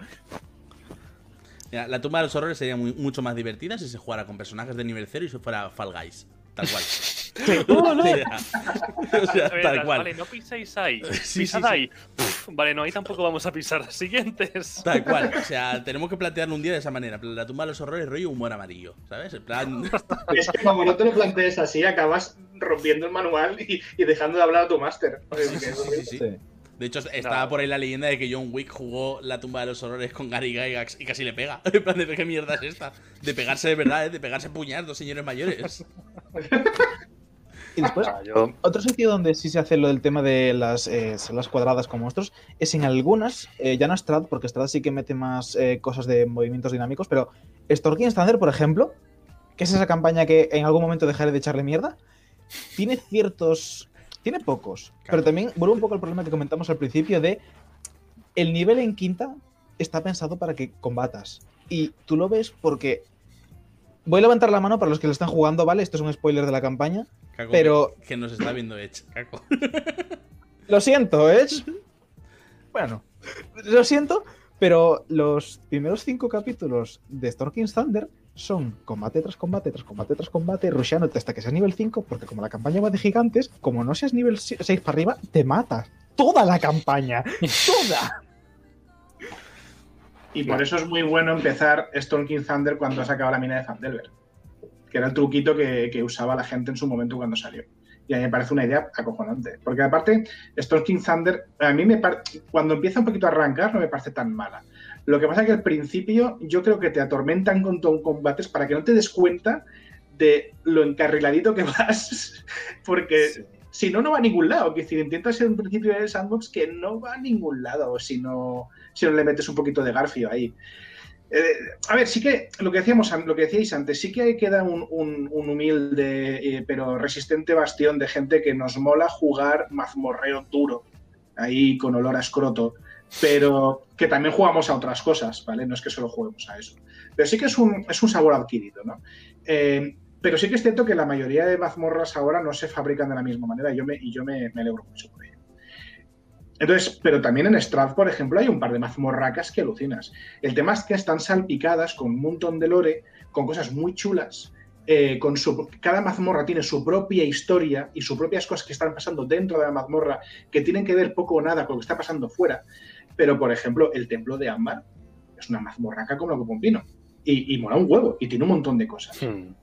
la tumba de los horrores sería mucho más divertida si se jugara con personajes de nivel 0 y si fuera Fall Guys. Tal cual. No, no. o sea, tal cual. Vale, no piséis ahí. Pisad ahí. vale, no, ahí tampoco vamos a pisar. Siguientes. Tal cual. O sea, tenemos que plantearlo un día de esa manera. La tumba de los horrores, rollo humor amarillo. ¿Sabes? En plan. Es que como no te lo plantees así, acabas rompiendo el manual y, dejando de hablar a tu máster. Sí, sí, sí, De hecho, estaba por ahí la leyenda de que John Wick jugó la tumba de los horrores con Gary Gygax y casi le pega. En plan, ¿de qué mierda es esta? De pegarse de verdad, ¿eh? de pegarse puñados dos señores mayores. Y después, ah, otro sitio donde sí se hace lo del tema de las eh, salas cuadradas con monstruos es en algunas, eh, ya no Strad, porque Strad sí que mete más eh, cosas de movimientos dinámicos, pero Storking Standard, por ejemplo, que es esa campaña que en algún momento dejaré de echarle mierda, tiene ciertos. Tiene pocos, pero también vuelve un poco al problema que comentamos al principio de el nivel en quinta está pensado para que combatas. Y tú lo ves porque Voy a levantar la mano para los que lo están jugando, ¿vale? Esto es un spoiler de la campaña. pero. Que, nos está viendo Edge, Caco. Lo siento, Edge. Bueno, lo siento, pero los primeros cinco capítulos de Storking Thunder son combate tras combate, tras combate, tras combate, rusheándote hasta que seas nivel 5, porque como la campaña va de gigantes, como no seas nivel 6 para arriba, te matas. Toda la campaña. Toda. Y por eso es muy bueno empezar Storm King Thunder cuando has acabado la mina de Fandelver, que era el truquito que, usaba la gente en su momento cuando salió. Y a mí me parece una idea acojonante. Porque aparte, Storm King Thunder, a mí me cuando empieza un poquito a arrancar, no me parece tan mala. Lo que pasa es que al principio yo creo que te atormentan con combates para que no te des cuenta de lo encarriladito que vas, porque si no, no va a ningún lado. Que decir, intentas ser un principio de sandbox que no va a ningún lado si no, si no le metes un poquito de garfio ahí. Eh, a ver, sí que lo que decíamos, lo que decíais antes, sí que queda un, un, humilde eh, pero resistente bastión de gente que nos mola jugar mazmorreo duro, ahí con olor a escroto, pero que también jugamos a otras cosas, ¿vale? No es que solo juguemos a eso. Pero sí que es un, es un sabor adquirido, ¿no? Eh, pero sí que es cierto que la mayoría de mazmorras ahora no se fabrican de la misma manera y yo me, y yo me, alegro mucho por ello. Entonces, pero también en Strath, por ejemplo, hay un par de mazmorracas que alucinas. El tema es que están salpicadas con un montón de lore, con cosas muy chulas. Eh, con su, cada mazmorra tiene su propia historia y sus propias cosas que están pasando dentro de la mazmorra que tienen que ver poco o nada con lo que está pasando fuera. Pero, por ejemplo, el templo de Ámbar es una mazmorraca como lo que un. Y, y mola un huevo y tiene un montón de cosas. Hmm.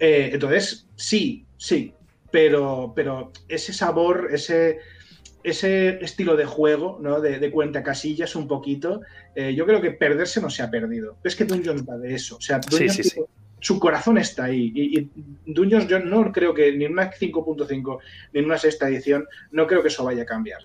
Eh, entonces, sí, sí, pero, pero ese sabor, ese, ese estilo de juego, ¿no? De, cuenta casillas un poquito, eh, yo creo que perderse no se ha perdido. Es que Dungeons va de eso. O sea, Dungeons su corazón está ahí. Y, y, Dungeons yo no creo que ni en una 5.5 ni en una sexta edición, no creo que eso vaya a cambiar.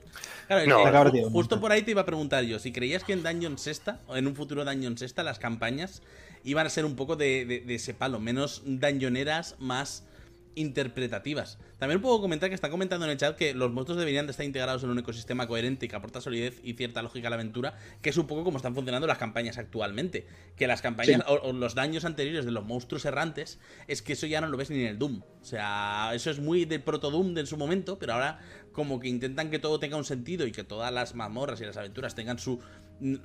Claro, justo por ahí te iba a preguntar yo, si creías que en Dungeon Sexta, o en un futuro Dungeon Sexta, las campañas iban a ser un poco de, ese palo, menos dungeoneras, más interpretativas. También puedo comentar que está comentando en el chat que los monstruos deberían de estar integrados en un ecosistema coherente y que aporta solidez y cierta lógica a la aventura, que es un poco como están funcionando las campañas actualmente. Que las campañas o, los daños anteriores de los monstruos errantes, es que eso ya no lo ves ni en el Doom. O sea, eso es muy de proto Doom de en su momento, pero ahora como que intentan que todo tenga un sentido y que todas las mazmorras y las aventuras tengan su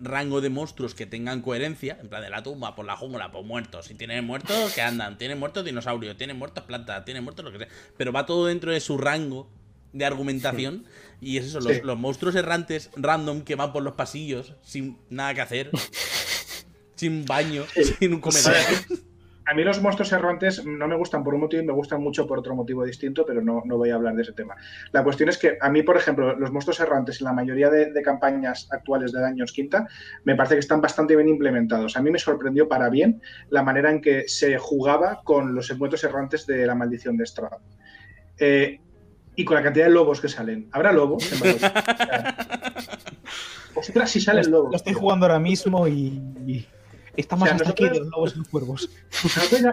rango de monstruos que tengan coherencia, en plan de la tumba, por la jungla, por muertos. Si tienen muertos, que andan. Tienen muertos dinosaurios, tienen muertos plantas, tienen muertos lo que sea. Pero va todo dentro de su rango de argumentación. Y es eso, los, monstruos errantes random que van por los pasillos sin nada que hacer. sin baño, sin un comedor. A mí los monstruos errantes no me gustan por un motivo y me gustan mucho por otro motivo distinto, pero no, no voy a hablar de ese tema. La cuestión es que a mí, por ejemplo, los monstruos errantes en la mayoría de, campañas actuales de Daños Quinta me parece que están bastante bien implementados. A mí me sorprendió para bien la manera en que se jugaba con los encuentros errantes de la maldición de Strahd. Eh, y con la cantidad de lobos que salen. ¿Habrá lobos? Ostras, si salen lobos. Lo estoy jugando ahora mismo y Está más hasta aquí de los lobos y los cuervos.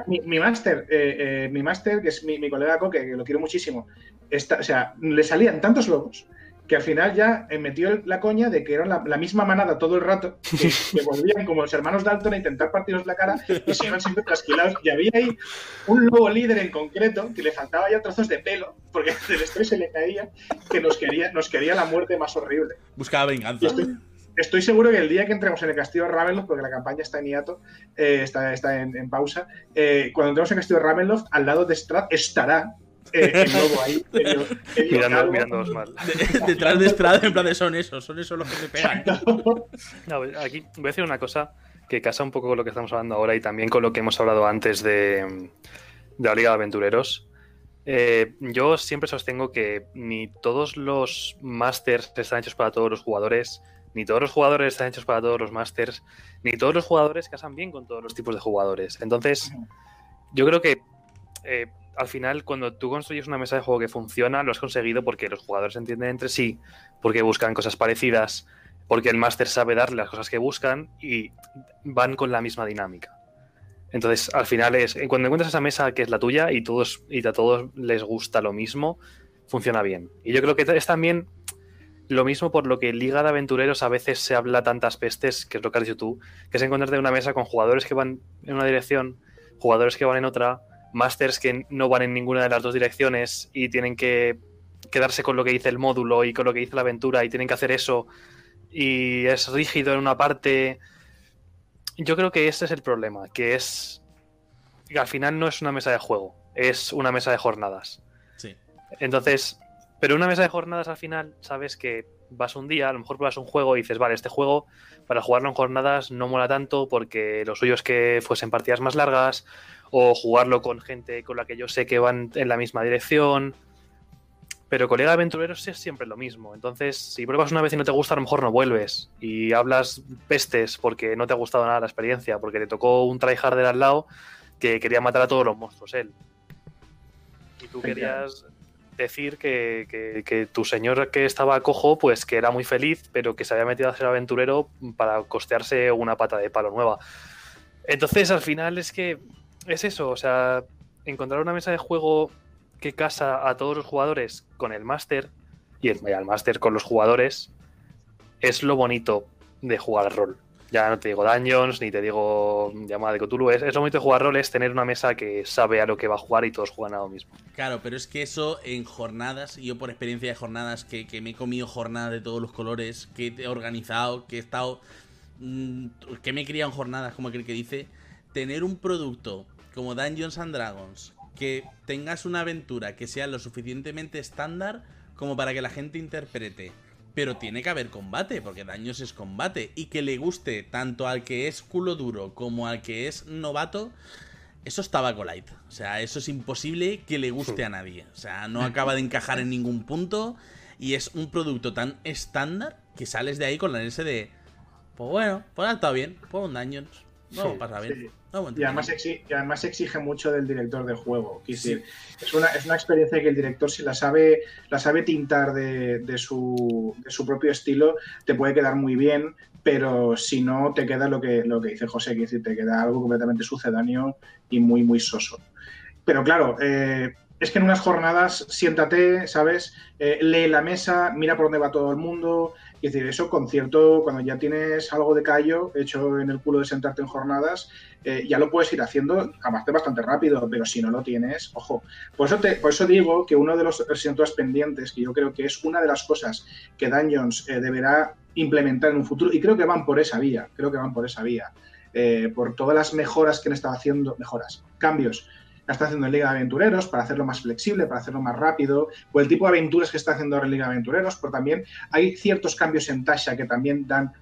mi, mi máster, eh, eh, mi máster, que es mi, mi colega Coque, que lo quiero muchísimo, está, o sea, le salían tantos lobos que al final ya eh, metió la coña de que eran la, misma manada todo el rato, que, volvían como los hermanos Dalton a intentar partirnos la cara y se iban siempre trasquilados. Y había ahí un lobo líder en concreto que le faltaba ya trozos de pelo, porque del estrés se le caía, que nos quería, nos quería la muerte más horrible. Buscaba venganza. Estoy, seguro que el día que entremos en el castillo de Ravenloft, porque la campaña está en hiato, eh, está, está en, pausa, eh, cuando entremos en el castillo de Ravenloft, al lado de Strad estará eh, ahí, mirando, mal. detrás de Estrada, en plan de son esos, son esos los que se pegan. aquí voy a decir una cosa que casa un poco con lo que estamos hablando ahora y también con lo que hemos hablado antes de, la Liga de Aventureros. Eh, yo siempre sostengo que ni todos los masters están hechos para todos los jugadores, ni todos los jugadores están hechos para todos los masters, ni todos los jugadores casan bien con todos los tipos de jugadores. Entonces, yo creo que eh, al final, cuando tú construyes una mesa de juego que funciona, lo has conseguido porque los jugadores se entienden entre sí, porque buscan cosas parecidas, porque el máster sabe darle las cosas que buscan y van con la misma dinámica. Entonces, al final es, cuando encuentras esa mesa que es la tuya y, todos, y a todos les gusta lo mismo, funciona bien. Y yo creo que es también lo mismo por lo que Liga de Aventureros a veces se habla tantas pestes, que es lo que has dicho tú, que es encontrarte una mesa con jugadores que van en una dirección, jugadores que van en otra, masters que no van en ninguna de las dos direcciones y tienen que quedarse con lo que dice el módulo y con lo que dice la aventura y tienen que hacer eso y es rígido en una parte. Yo creo que ese es el problema, que es que al final no es una mesa de juego, es una mesa de jornadas. Sí. Entonces, pero una mesa de jornadas al final sabes que vas un día, a lo mejor vas un juego y dices, vale, este juego para jugarlo en jornadas no mola tanto porque lo suyo es que fuesen partidas más largas o jugarlo con gente con la que yo sé que van en la misma dirección. Pero colega aventureros es siempre lo mismo. Entonces, si pruebas una vez y no te gusta, a lo mejor no vuelves. Y hablas pestes porque no te ha gustado nada la experiencia, porque le tocó un tryharder al lado que quería matar a todos los monstruos él. Y tú querías decir que, que, tu señor que estaba cojo, pues que era muy feliz, pero que se había metido a ser aventurero para costearse una pata de palo nueva. Entonces, al final es que es eso, o sea, encontrar una mesa de juego que casa a todos los jugadores con el máster y el, el máster con los jugadores es lo bonito de jugar rol. Ya no te digo Dungeons, ni te digo llamada de Cthulhu. Es, es lo bonito de jugar rol, es tener una mesa que sabe a lo que va a jugar y todos juegan a lo mismo. Claro, pero es que eso en jornadas, yo por experiencia de jornadas, que, me he comido jornadas de todos los colores, que he organizado, que he estado. Mm, que me he criado en jornadas, como aquel que dice, tener un producto como Dungeons and Dragons, que tengas una aventura que sea lo suficientemente estándar como para que la gente interprete. Pero tiene que haber combate, porque Dungeons es combate. Y que le guste tanto al que es culo duro como al que es novato. Eso es tabaco light. O sea, eso es imposible que le guste a nadie. O sea, no acaba de encajar en ningún punto. Y es un producto tan estándar que sales de ahí con la necesidad de. Pues bueno, pues ha estado bien. Pues un Dungeons. No pasa bien. Ah, y, además exige, además exige mucho del director de juego. es, una, es una experiencia que el director, si la sabe, la sabe tintar de, de, su, de su propio estilo, te puede quedar muy bien, pero si no, te queda lo que, lo que dice José, que decir, te queda algo completamente sucedáneo y muy, muy soso. Pero claro, eh, es que en unas jornadas siéntate, ¿sabes? Eh, lee la mesa, mira por dónde va todo el mundo. Es decir, eso con cierto, cuando ya tienes algo de callo hecho en el culo de sentarte en jornadas, eh, ya lo puedes ir haciendo, aparte bastante rápido, pero si no lo tienes, ojo. Por eso, te, por eso digo que uno de los asientos pendientes, que yo creo que es una de las cosas que Dungeons eh, deberá implementar en un futuro, y creo que van por esa vía, creo que van por esa vía, por todas las mejoras que han estado haciendo, mejoras, cambios la está haciendo en Liga de Aventureros para hacerlo más flexible, para hacerlo más rápido, o el tipo de aventuras que está haciendo ahora en Liga de Aventureros, pero también hay ciertos cambios en Tasha que también dan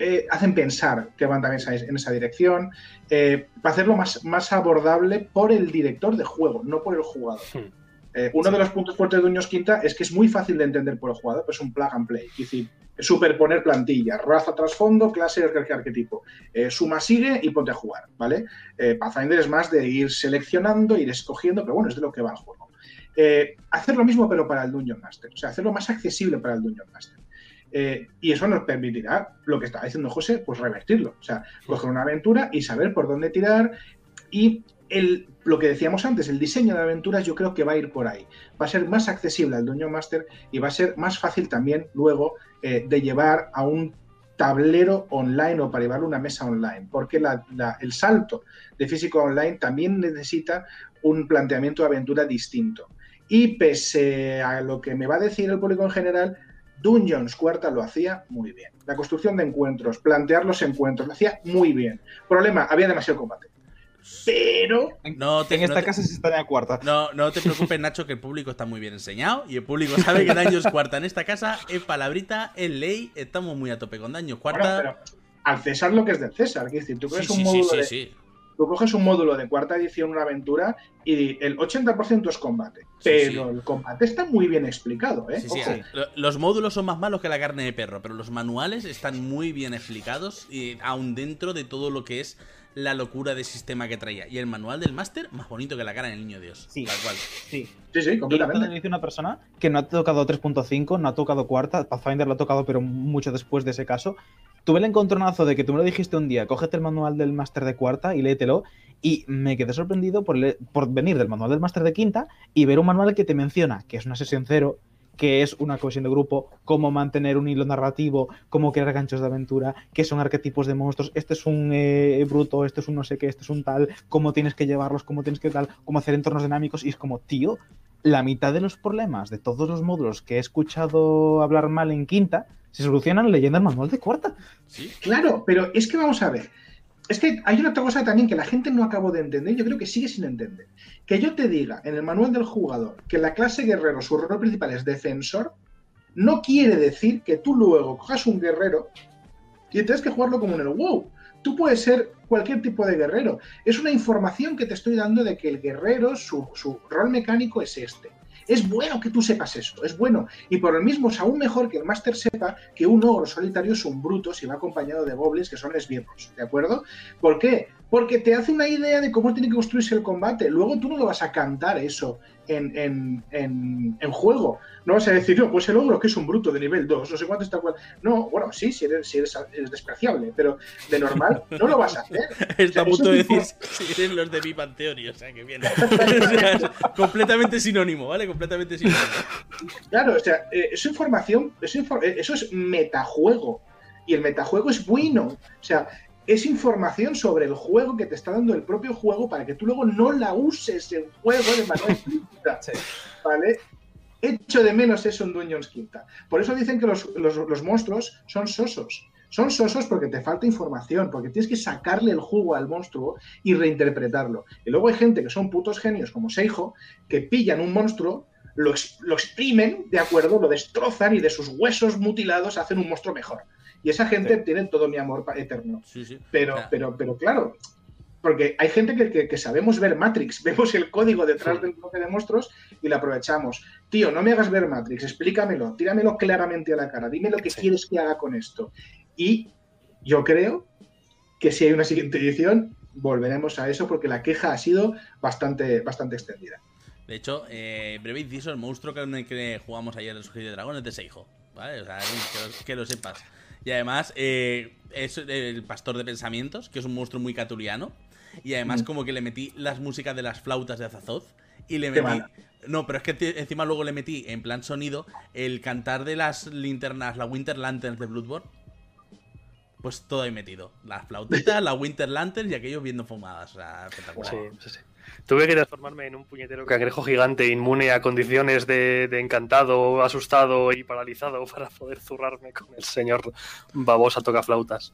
eh, hacen pensar que van también en esa dirección, eh, para hacerlo más, más abordable por el director de juego, no por el jugador. Hmm. Eh, uno de los puntos fuertes de Uños Quinta es que es muy fácil de entender por el jugador, pues es un plug and play. Es decir, superponer plantillas, raza trasfondo, clase, arquetipo. Eh, suma, sigue y ponte a jugar, ¿vale? Eh, Pathfinder es más de ir seleccionando, ir escogiendo, pero bueno, es de lo que va el juego. hacer lo mismo, pero para el Dungeon Master. O sea, hacerlo más accesible para el Dungeon Master. Eh, y eso nos permitirá, lo que estaba diciendo José, pues revertirlo. O sea, coger una aventura y saber por dónde tirar. Y el, lo que decíamos antes, el diseño de aventuras yo creo que va a ir por ahí. Va a ser más accesible al Dungeon Master y va a ser más fácil también luego eh, de llevar a un tablero online o para llevarlo a una mesa online, porque el salto de físico online también necesita un planteamiento de aventura distinto. Y pese a lo que me va a decir el público en general, Dungeons Cuarta lo hacía muy bien. La construcción de encuentros, plantear los encuentros, lo hacía muy bien. Problema, había demasiado combate. Pero no en esta casa se está en la cuarta. No, no te preocupes, Nacho, que el público está muy bien enseñado y el público sabe que Daños Cuarta en esta casa es palabrita, es ley, estamos muy a tope con Daños Cuarta. pero al César lo que es del César, es decir, tú crees un módulo de, tú coges un módulo de cuarta edición, una aventura, y el 80% es combate. Pero el combate está muy bien explicado, ¿eh? Los módulos son más malos que la carne de perro, pero los manuales están muy bien explicados, y aún dentro de todo lo que es la locura de sistema que traía. Y el manual del máster, más bonito que la cara del niño Dios. Sí, tal cual. Sí, sí, sí completamente. dice una persona que no ha tocado 3.5, no ha tocado cuarta, Pathfinder lo ha tocado, pero mucho después de ese caso tuve el encontronazo de que tú me lo dijiste un día, cógete el manual del máster de cuarta y léetelo. Y me quedé sorprendido por, por venir del manual del máster de quinta y ver un manual que te menciona que es una sesión cero, que es una cohesión de grupo, cómo mantener un hilo narrativo, cómo crear ganchos de aventura, qué son arquetipos de monstruos, este es un eh, bruto, este es un no sé qué, este es un tal, cómo tienes que llevarlos, cómo tienes que tal, cómo hacer entornos dinámicos. Y es como, tío, la mitad de los problemas de todos los módulos que he escuchado hablar mal en quinta se solucionan leyendo el manual de cuarta. Sí. Claro, pero es que vamos a ver. Es que hay una otra cosa también que la gente no acabó de entender, yo creo que sigue sin entender. Que yo te diga en el manual del jugador que la clase guerrero, su rol principal es defensor, no quiere decir que tú luego cojas un guerrero y tienes que jugarlo como en el WoW. Tú puedes ser cualquier tipo de guerrero. Es una información que te estoy dando de que el guerrero, su, su rol mecánico es este. Es bueno que tú sepas eso, es bueno. Y por lo mismo es aún mejor que el máster sepa que un ogro solitario es un bruto si va acompañado de goblins que son esbirros, ¿de acuerdo? ¿Por qué? Porque te hace una idea de cómo tiene que construirse el combate. Luego tú no lo vas a cantar eso en, en, juego. No vas a decir, no, pues el ogro que es un bruto de nivel 2, no sé cuánto está cual. No, bueno, sí, si eres, si eres, despreciable, pero de normal no lo vas a hacer. Está a punto de decir si eres los de mi panteón, o sea, que viene. completamente sinónimo, ¿vale? Completamente sinónimo. Claro, o sea, eh, es información, eso, eh, eso es metajuego. Y el metajuego es bueno. O sea, es información sobre el juego que te está dando el propio juego para que tú luego no la uses en juego de manera explícita. ¿Vale? Echo de menos eso en Dungeons Quinta. Por eso dicen que los, monstruos son sosos. Son sosos porque te falta información, porque tienes que sacarle el jugo al monstruo y reinterpretarlo. Y luego hay gente que son putos genios como Seijo, que pillan un monstruo, lo, lo exprimen, ¿de acuerdo? Lo destrozan y de sus huesos mutilados hacen un monstruo mejor. Y esa gente tiene todo mi amor eterno. Pero, pero, pero claro, porque hay gente que, sabemos ver Matrix, vemos el código detrás del bloque de monstruos y lo aprovechamos. Tío, no me hagas ver Matrix, explícamelo, tíramelo claramente a la cara, dime lo que quieres que haga con esto. Y yo creo que si hay una siguiente edición, volveremos a eso porque la queja ha sido bastante, bastante extendida. De hecho, eh, Breve Inciso, el monstruo que jugamos ayer en el de Dragón es de Seijo. ¿Vale? O sea, que lo sepas. Y además eh, es el pastor de pensamientos, que es un monstruo muy catuliano. Y además mm. como que le metí las músicas de las flautas de Azazoth. Y le metí... No, pero es que encima luego le metí, en plan sonido, el cantar de las linternas, la Winter Lanterns de Bloodborne. Pues todo ahí metido. Las flautitas, la Winter Lanterns y aquellos viendo fumadas. O sea, espectacular. Sí, sí, sí. Tuve que transformarme en un puñetero cangrejo gigante inmune a condiciones de, encantado, asustado y paralizado para poder zurrarme con el señor babosa toca flautas.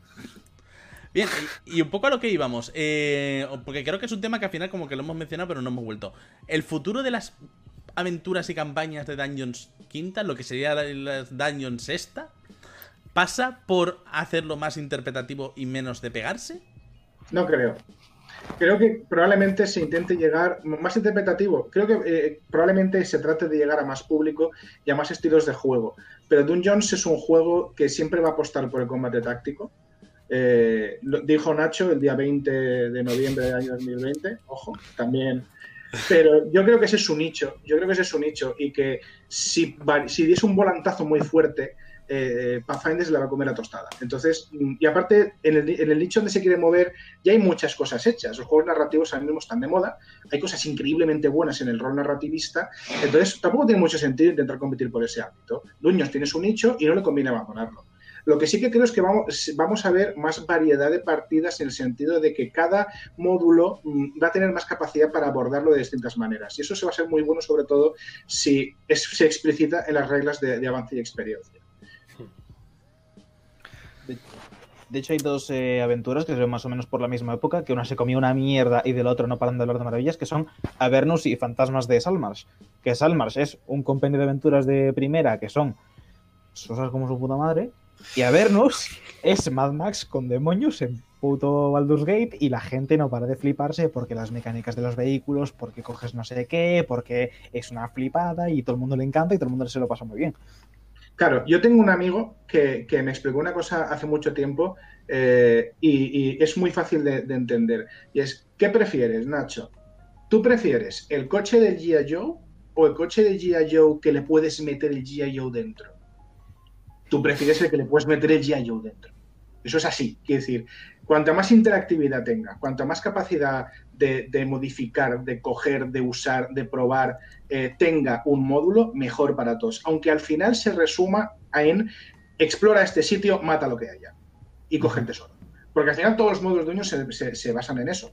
Bien, y, un poco a lo que íbamos, eh, porque creo que es un tema que al final como que lo hemos mencionado pero no hemos vuelto. El futuro de las aventuras y campañas de Dungeons Quinta, lo que sería las Dungeons Sexta, pasa por hacerlo más interpretativo y menos de pegarse. No creo creo que probablemente se intente llegar más interpretativo. Creo que eh, probablemente se trate de llegar a más público y a más estilos de juego. Pero Dungeons es un juego que siempre va a apostar por el combate táctico. Eh, dijo Nacho el día 20 de noviembre del año 2020. Ojo, también. Pero yo creo que ese es su nicho. Yo creo que ese es su nicho. Y que si, si es un volantazo muy fuerte, eh, Pathfinder se la va a comer a tostada. Entonces, mm, y aparte, en el, en el nicho donde se quiere mover, ya hay muchas cosas hechas. Los juegos narrativos ahora mismo están de moda, hay cosas increíblemente buenas en el rol narrativista, entonces tampoco tiene mucho sentido intentar competir por ese ámbito. Duños tiene su nicho y no le conviene abandonarlo. Lo que sí que creo es que vamos, a ver más variedad de partidas en el sentido de que cada módulo mm, va a tener más capacidad para abordarlo de distintas maneras. Y eso se va a ser muy bueno, sobre todo si se explicita en las reglas de, avance y experiencia. De hecho, hay dos eh, aventuras que se ven más o menos por la misma época, que una se comió una mierda y de la otra no paran de hablar de maravillas, que son Avernus y Fantasmas de Salmars. Que Salmars es un compendio de aventuras de primera que son cosas como su puta madre, y a vernos es Mad Max con demonios en puto Baldur's Gate y la gente no para de fliparse porque las mecánicas de los vehículos, porque coges no sé qué, porque es una flipada y todo el mundo le encanta y todo el mundo se lo pasa muy bien. Claro, yo tengo un amigo que, me explicó una cosa hace mucho tiempo eh, y, es muy fácil de, de, entender. Y es, ¿qué prefieres, Nacho? ¿Tú prefieres el coche del G.I. Joe o el coche del G.I. Joe que le puedes meter el G.I. Joe dentro? tú prefieres el que le puedes meter el G.I. Joe dentro. Eso es así. Quiere decir, cuanta más interactividad tenga, cuanta más capacidad de, modificar, de coger, de usar, de probar, eh, tenga un módulo, mejor para todos. Aunque al final se resuma en explora este sitio, mata lo que haya y coge el tesoro. Porque al final todos los módulos de dueños se, se basan en eso.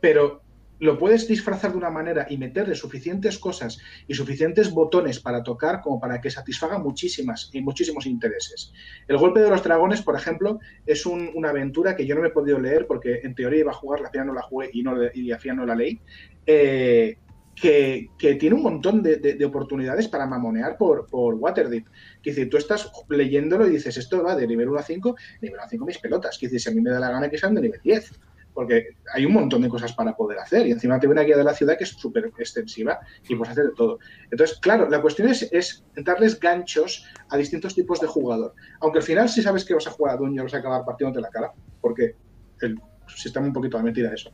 Pero lo puedes disfrazar de una manera y meterle suficientes cosas y suficientes botones para tocar como para que satisfaga muchísimas y muchísimos intereses. El golpe de los dragones, por ejemplo, es una aventura que yo no me he podido leer porque en teoría iba a jugar, la final no la jugué y, no, y al final no la leí. Eh, que, tiene un montón de, oportunidades para mamonear por, por Waterdeep. Que decir, tú estás leyéndolo y dices, esto va de nivel 1 a 5, nivel 1 a 5 mis pelotas. Que decir, si a mí me da la gana que sean de nivel 10 porque hay un montón de cosas para poder hacer y encima te una guía de la ciudad que es súper extensiva y puedes hacer de todo. Entonces, claro, la cuestión es, es, darles ganchos a distintos tipos de jugador. Aunque al final si sabes que vas a jugar a Duño vas a acabar partiéndote la cara, porque el sistema un poquito de mentira eso.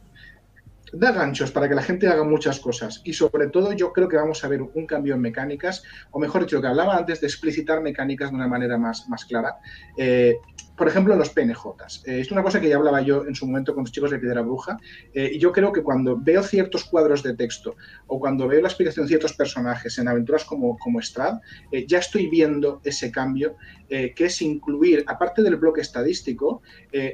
Da ganchos para que la gente haga muchas cosas y sobre todo yo creo que vamos a ver un cambio en mecánicas, o mejor dicho, lo que hablaba antes de explicitar mecánicas de una manera más, más clara. Eh, por ejemplo, los PNJs. Eh, es una cosa que ya hablaba yo en su momento con los chicos de Piedra Bruja. Eh, y yo creo que cuando veo ciertos cuadros de texto o cuando veo la explicación de ciertos personajes en aventuras como, como Strad, ya estoy viendo ese cambio, que es incluir, aparte del bloque estadístico,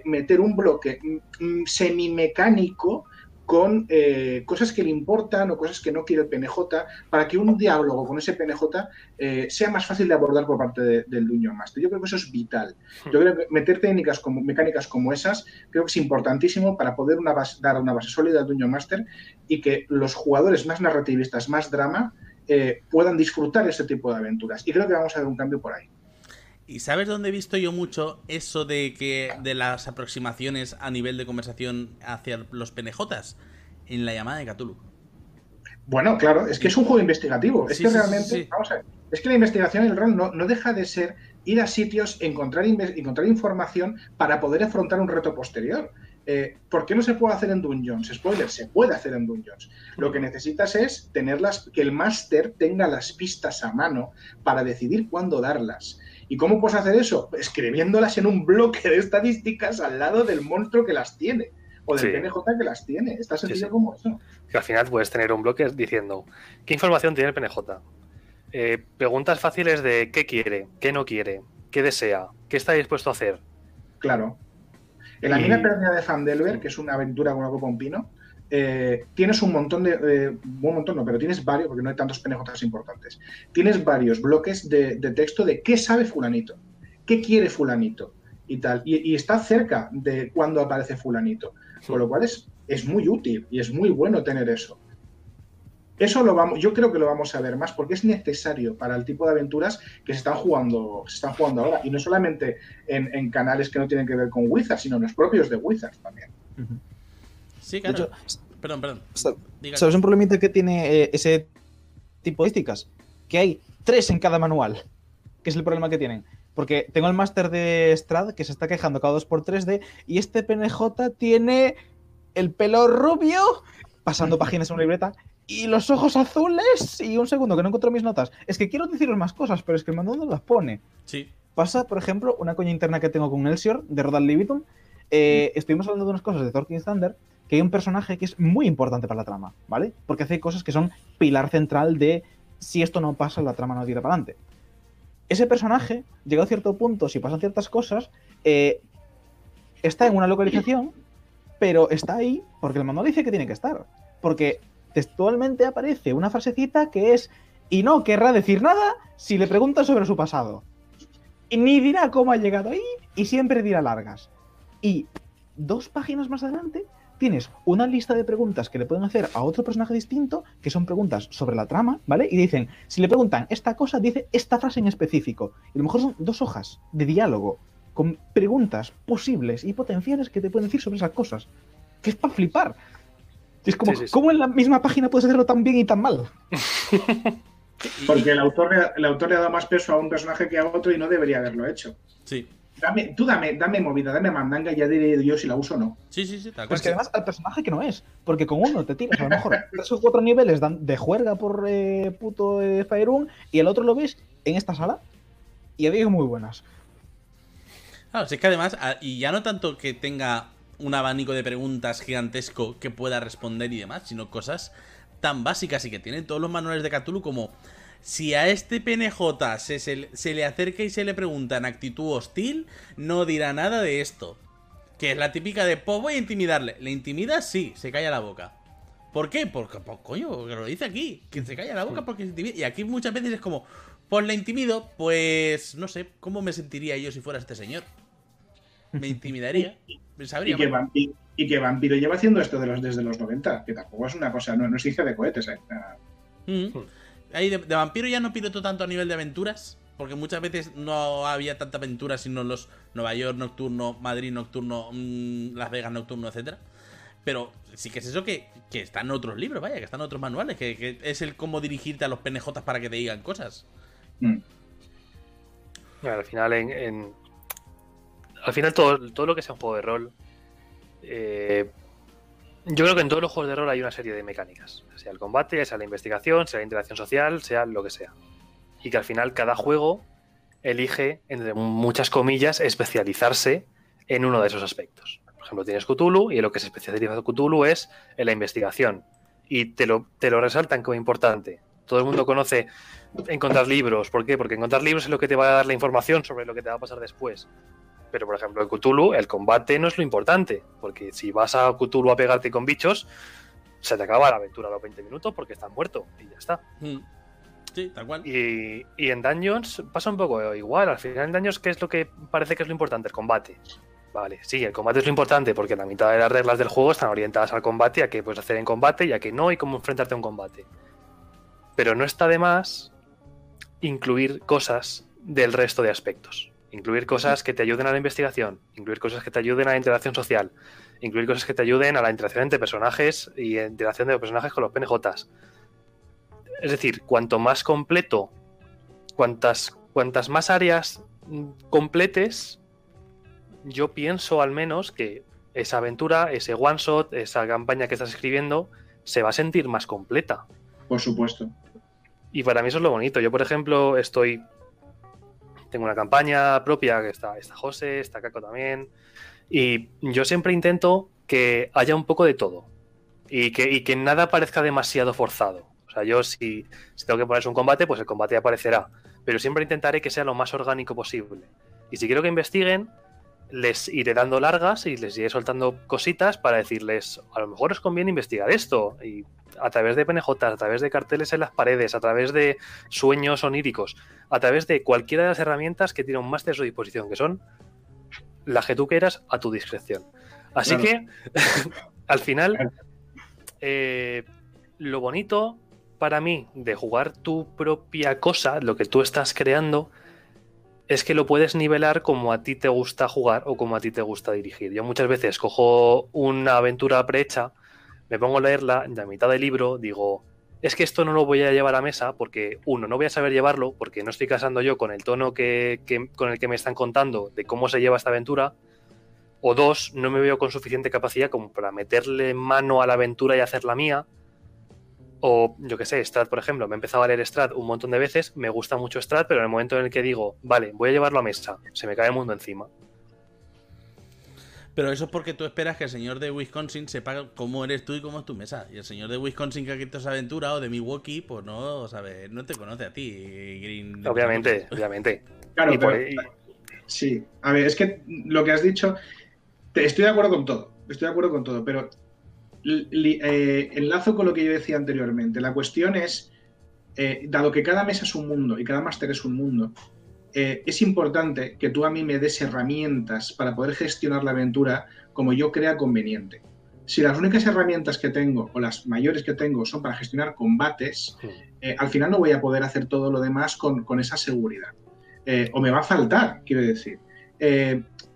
meter un bloque mm, mm, semimecánico con eh, cosas que le importan o cosas que no quiere el PNJ, para que un diálogo con ese PNJ eh, sea más fácil de abordar por parte del Dungeon Master. Yo creo que eso es vital. Hmm. Yo creo que meter técnicas como, mecánicas como esas creo que es importantísimo para poder dar una base sólida al Dungeon Master y que los jugadores más narrativistas, más drama, eh, puedan disfrutar ese tipo de aventuras. Y creo que vamos a ver un cambio por ahí. ¿Y sabes dónde he visto yo mucho eso de que de las aproximaciones a nivel de conversación hacia los PNJs? En la llamada de Cthulhu. Bueno, claro, es que es un juego investigativo. es que realmente, vamos a ver, es que la investigación en el rol no, no, deja de ser ir a sitios, encontrar, encontrar información para poder afrontar un reto posterior. Eh, ¿Por qué no se puede hacer en Dungeons? Spoiler, se puede hacer en Dungeons. Lo que necesitas es tenerlas, que el máster tenga las pistas a mano para decidir cuándo darlas. ¿Y cómo puedes hacer eso? Escribiéndolas en un bloque de estadísticas al lado del monstruo que las tiene. O del PNJ que las tiene. Está sencillo como eso. Que al final puedes tener un bloque diciendo ¿qué información tiene el PNJ? Eh, preguntas fáciles de qué quiere, qué no quiere, qué desea, qué está dispuesto a hacer. Claro. En la mina perdida de Fandelver, que es una aventura con algo pompino, eh, tienes un montón de. Eh, un montón, no, pero tienes varios, porque no hay tantos PNJs importantes. Tienes varios bloques de, texto de qué sabe Fulanito, qué quiere Fulanito y tal. Y, está cerca de cuando aparece Fulanito. Con lo cual es, es muy útil y es muy bueno tener eso. Eso lo vamos, yo creo que lo vamos a ver más porque es necesario para el tipo de aventuras que se están jugando, se están jugando ahora. Y no solamente en, canales que no tienen que ver con Wizards, sino en los propios de Wizards también. Sí, claro. perdón, perdón. ¿Sabes un problemita que tiene eh, ese tipo de estadísticas? Que hay tres en cada manual. Que es el problema que tienen. Porque tengo el máster de Strad que se está quejando cada dos por tres de. Y este PNJ tiene el pelo rubio, pasando páginas en una libreta, y los ojos azules. Y un segundo, que no encuentro mis notas. Es que quiero deciros más cosas, pero es que el manual no las pone. Sí. Pasa, por ejemplo, una coña interna que tengo con Elsior de Rodal Libitum. Eh, estuvimos hablando de unas cosas de Thorkin Thunder, que hay un personaje que es muy importante para la trama, ¿vale? Porque hace cosas que son pilar central de si esto no pasa, la trama no tira para adelante. Ese personaje, llegado a cierto punto, si pasan ciertas cosas, eh, está en una localización, pero está ahí porque el manual dice que tiene que estar. Porque textualmente aparece una frasecita que es y no querrá decir nada si le preguntas sobre su pasado. Y ni dirá cómo ha llegado ahí y siempre dirá largas. Y dos páginas más adelante tienes una lista de preguntas que le pueden hacer a otro personaje distinto, que son preguntas sobre la trama, ¿vale? Y dicen, si le preguntan esta cosa, dice esta frase en específico. Y a lo mejor son dos hojas de diálogo con preguntas posibles y potenciales que te pueden decir sobre esas cosas. Que es para flipar. Es como, ¿cómo en la misma página puedes hacerlo tan bien y tan mal? Porque el autor, el autor le ha dado más peso a un personaje que a otro y no debería haberlo hecho. Sí. Dame, tú dame, dame movida, dame mandanga y ya diré yo si la uso o no. Sí, sí, sí. Pues que además al personaje que no es. Porque con uno te tiras a lo mejor tres o cuatro niveles de juerga por eh, puto eh, Faerun y el otro lo ves en esta sala y había muy buenas. Claro, es que además, y ya no tanto que tenga un abanico de preguntas gigantesco que pueda responder y demás, sino cosas tan básicas y que tienen todos los manuales de Cthulhu como si a este PNJ se, le acerca y se le pregunta en actitud hostil, no dirá nada de esto. Que es la típica de, pues voy a intimidarle. ¿Le intimida? Sí, se calla la boca. ¿Por qué? Porque, pues, coño, que lo dice aquí. Que se calla la boca porque se intimida. Y aquí muchas veces es como, pues le intimido, pues no sé, ¿cómo me sentiría yo si fuera este señor? Me intimidaría. y, que vampiro, y, que Vampiro, lleva haciendo esto de los, desde los 90, que tampoco es una cosa, no, no es hija de cohetes, ¿eh? Mm. Ahí de, vampiro ya no piloto tanto a nivel de aventuras. Porque muchas veces no había tanta aventura sino los Nueva York nocturno, Madrid nocturno, mm, Las Vegas nocturno, etcétera. Pero sí que es eso que, que está en otros libros, vaya, que están en otros manuales, que, es el cómo dirigirte a los PNJ para que te digan cosas. Mm. al final, en, al final todo, todo lo que sea un juego de rol eh, yo creo que en todos los juegos de rol hay una serie de mecánicas, sea el combate, sea la investigación, sea la interacción social, sea lo que sea. Y que al final cada juego elige, entre muchas comillas, especializarse en uno de esos aspectos. Por ejemplo, tienes Cthulhu y en lo que se especializa Cthulhu es en la investigación. Y te lo, te lo resaltan como importante. Todo el mundo conoce encontrar libros. ¿Por qué? Porque encontrar libros es lo que te va a dar la información sobre lo que te va a pasar después. Pero, por ejemplo, en Cthulhu el combate no es lo importante, porque si vas a Cthulhu a pegarte con bichos, se te acaba la aventura a los 20 minutos porque estás muerto y ya está. Mm. Sí, tal cual. Y, en Dungeons pasa un poco igual. Al final en Dungeons, ¿qué es lo que parece que es lo importante? El combate. Vale, sí, el combate es lo importante porque la mitad de las reglas del juego están orientadas al combate, a qué puedes hacer en combate y a qué no y cómo enfrentarte a un combate. Pero no está de más incluir cosas del resto de aspectos. Incluir cosas que te ayuden a la investigación, incluir cosas que te ayuden a la interacción social, incluir cosas que te ayuden a la interacción entre personajes y interacción de los personajes con los PNJs. Es decir, cuanto más completo, cuantas, cuantas más áreas completes, yo pienso al menos que esa aventura, ese one shot, esa campaña que estás escribiendo, se va a sentir más completa. Por supuesto. Y para mí eso es lo bonito. Yo, por ejemplo, estoy tengo una campaña propia, que está, está José, está Caco también. Y yo siempre intento que haya un poco de todo. Y que, que nada parezca demasiado forzado. O sea, yo si, si tengo que ponerse un combate, pues el combate aparecerá. Pero siempre intentaré que sea lo más orgánico posible. Y si quiero que investiguen, les iré dando largas y les iré soltando cositas para decirles, a lo mejor os conviene investigar esto. Y a través de PNJ, a través de carteles en las paredes, a través de sueños oníricos, a través de cualquiera de las herramientas que tiene un máster a su disposición, que son las que tú quieras a tu discreción. Así que, al final, eh, lo bonito para mí de jugar tu propia cosa, lo que tú estás creando, es que lo puedes nivelar como a ti te gusta jugar o como a ti te gusta dirigir. Yo muchas veces cojo una aventura prehecha me pongo a leerla, en la mitad del libro digo, es que esto no lo voy a llevar a mesa porque, uno, no voy a saber llevarlo porque no estoy casando yo con el tono que, con el que me están contando de cómo se lleva esta aventura, o dos, no me veo con suficiente capacidad como para meterle mano a la aventura y hacerla mía, O yo que sé, Strat, por ejemplo, me he empezado a leer Strat un montón de veces, me gusta mucho Strat, pero en el momento en el que digo, vale, voy a llevarlo a mesa, se me cae el mundo encima. Pero eso es porque tú esperas que el señor de Wisconsin sepa cómo eres tú y cómo es tu mesa. Y el señor de Wisconsin que ha quitado esa aventura o de Milwaukee, pues no sabe, no te conoce a ti, Green. Obviamente, obviamente. Claro, sí. A ver, es que lo que has dicho, estoy de acuerdo con todo, estoy de acuerdo con todo, pero eh, enlazo con lo que yo decía anteriormente. La cuestión es, eh, dado que cada mesa es un mundo y cada máster es un mundo, eh, es importante que tú a mí me des herramientas para poder gestionar la aventura como yo crea conveniente. Si las únicas herramientas que tengo o las mayores que tengo son para gestionar combates, eh, al final no voy a poder hacer todo lo demás con, esa seguridad. Eh, o me va a faltar, quiero decir.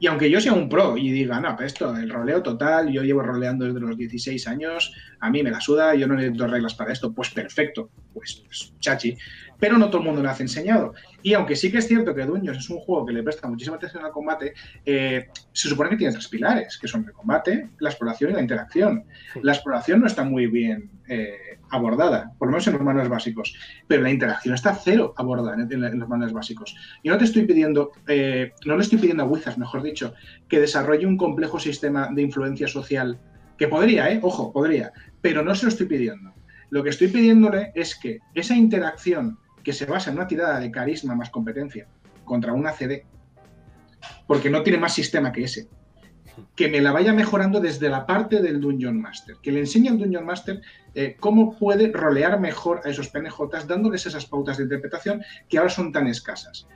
y aunque yo sea un pro y diga, no, pues esto, el roleo total, yo llevo roleando desde los 16 años, a mí me la suda, yo no necesito reglas para esto, pues perfecto, pues, pues chachi pero no todo el mundo lo hace enseñado. Y aunque sí que es cierto que Dungeons es un juego que le presta muchísima atención al combate, eh, se supone que tiene tres pilares, que son el combate, la exploración y la interacción. La exploración no está muy bien eh, abordada, por lo menos en los manuales básicos, pero la interacción está cero abordada en, los manuales básicos. Yo no te estoy pidiendo, eh, no le estoy pidiendo a Wizards, mejor dicho, que desarrolle un complejo sistema de influencia social, que podría, ¿eh? Ojo, podría, pero no se lo estoy pidiendo. Lo que estoy pidiéndole es que esa interacción que se basa en una tirada de carisma más competencia contra una CD, porque no tiene más sistema que ese, que me la vaya mejorando desde la parte del Dungeon Master, que le enseñe al Dungeon Master eh, cómo puede rolear mejor a esos PNJs, dándoles esas pautas de interpretación que ahora son tan escasas.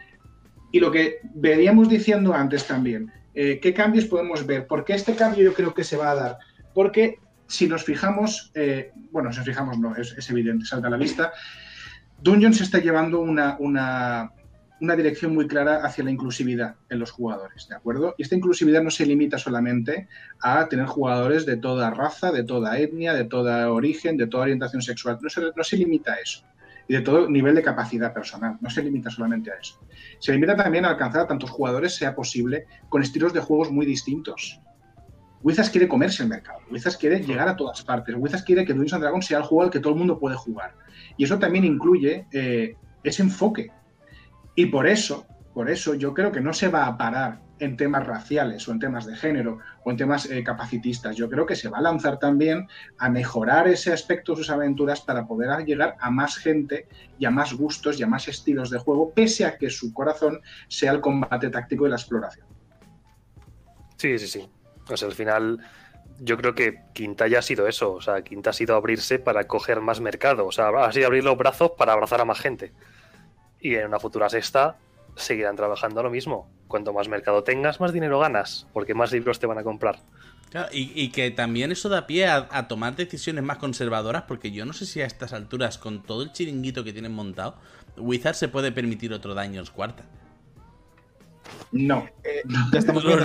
Y lo que veníamos diciendo antes también, eh, ¿qué cambios podemos ver? Porque este cambio yo creo que se va a dar. Porque si nos fijamos, eh, bueno, si nos fijamos no, es, es evidente, salta a la vista, Dungeon se está llevando una, dirección muy clara hacia la inclusividad en los jugadores, ¿de acuerdo? Y esta inclusividad no se limita solamente a tener jugadores de toda raza, de toda etnia, de todo origen, de toda orientación sexual. No se, no se limita a eso. Y de todo nivel de capacidad personal. No se limita solamente a eso. Se limita también a alcanzar a tantos jugadores sea posible con estilos de juegos muy distintos. Wizards quiere comerse el mercado. Wizards quiere llegar a todas partes. Wizards quiere que Dungeons Dragons sea el juego al que todo el mundo puede jugar. Y eso también incluye eh, ese enfoque. Y por eso, por eso yo creo que no se va a parar en temas raciales o en temas de género o en temas eh, capacitistas. Yo creo que se va a lanzar también a mejorar ese aspecto de sus aventuras para poder llegar a más gente y a más gustos y a más estilos de juego, pese a que su corazón sea el combate táctico y la exploración. Sí, sí, sí. Pues al final yo creo que Quinta ya ha sido eso. O sea, Quinta ha sido abrirse para coger más mercado. O sea, ha sido abrir los brazos para abrazar a más gente. Y en una futura sexta seguirán trabajando lo mismo. Cuanto más mercado tengas, más dinero ganas, porque más libros te van a comprar. y, que también eso da pie a, tomar decisiones más conservadoras, porque yo no sé si a estas alturas, con todo el chiringuito que tienen montado, Wizard se puede permitir otro Daños cuarta. No. Eh, ya estamos viendo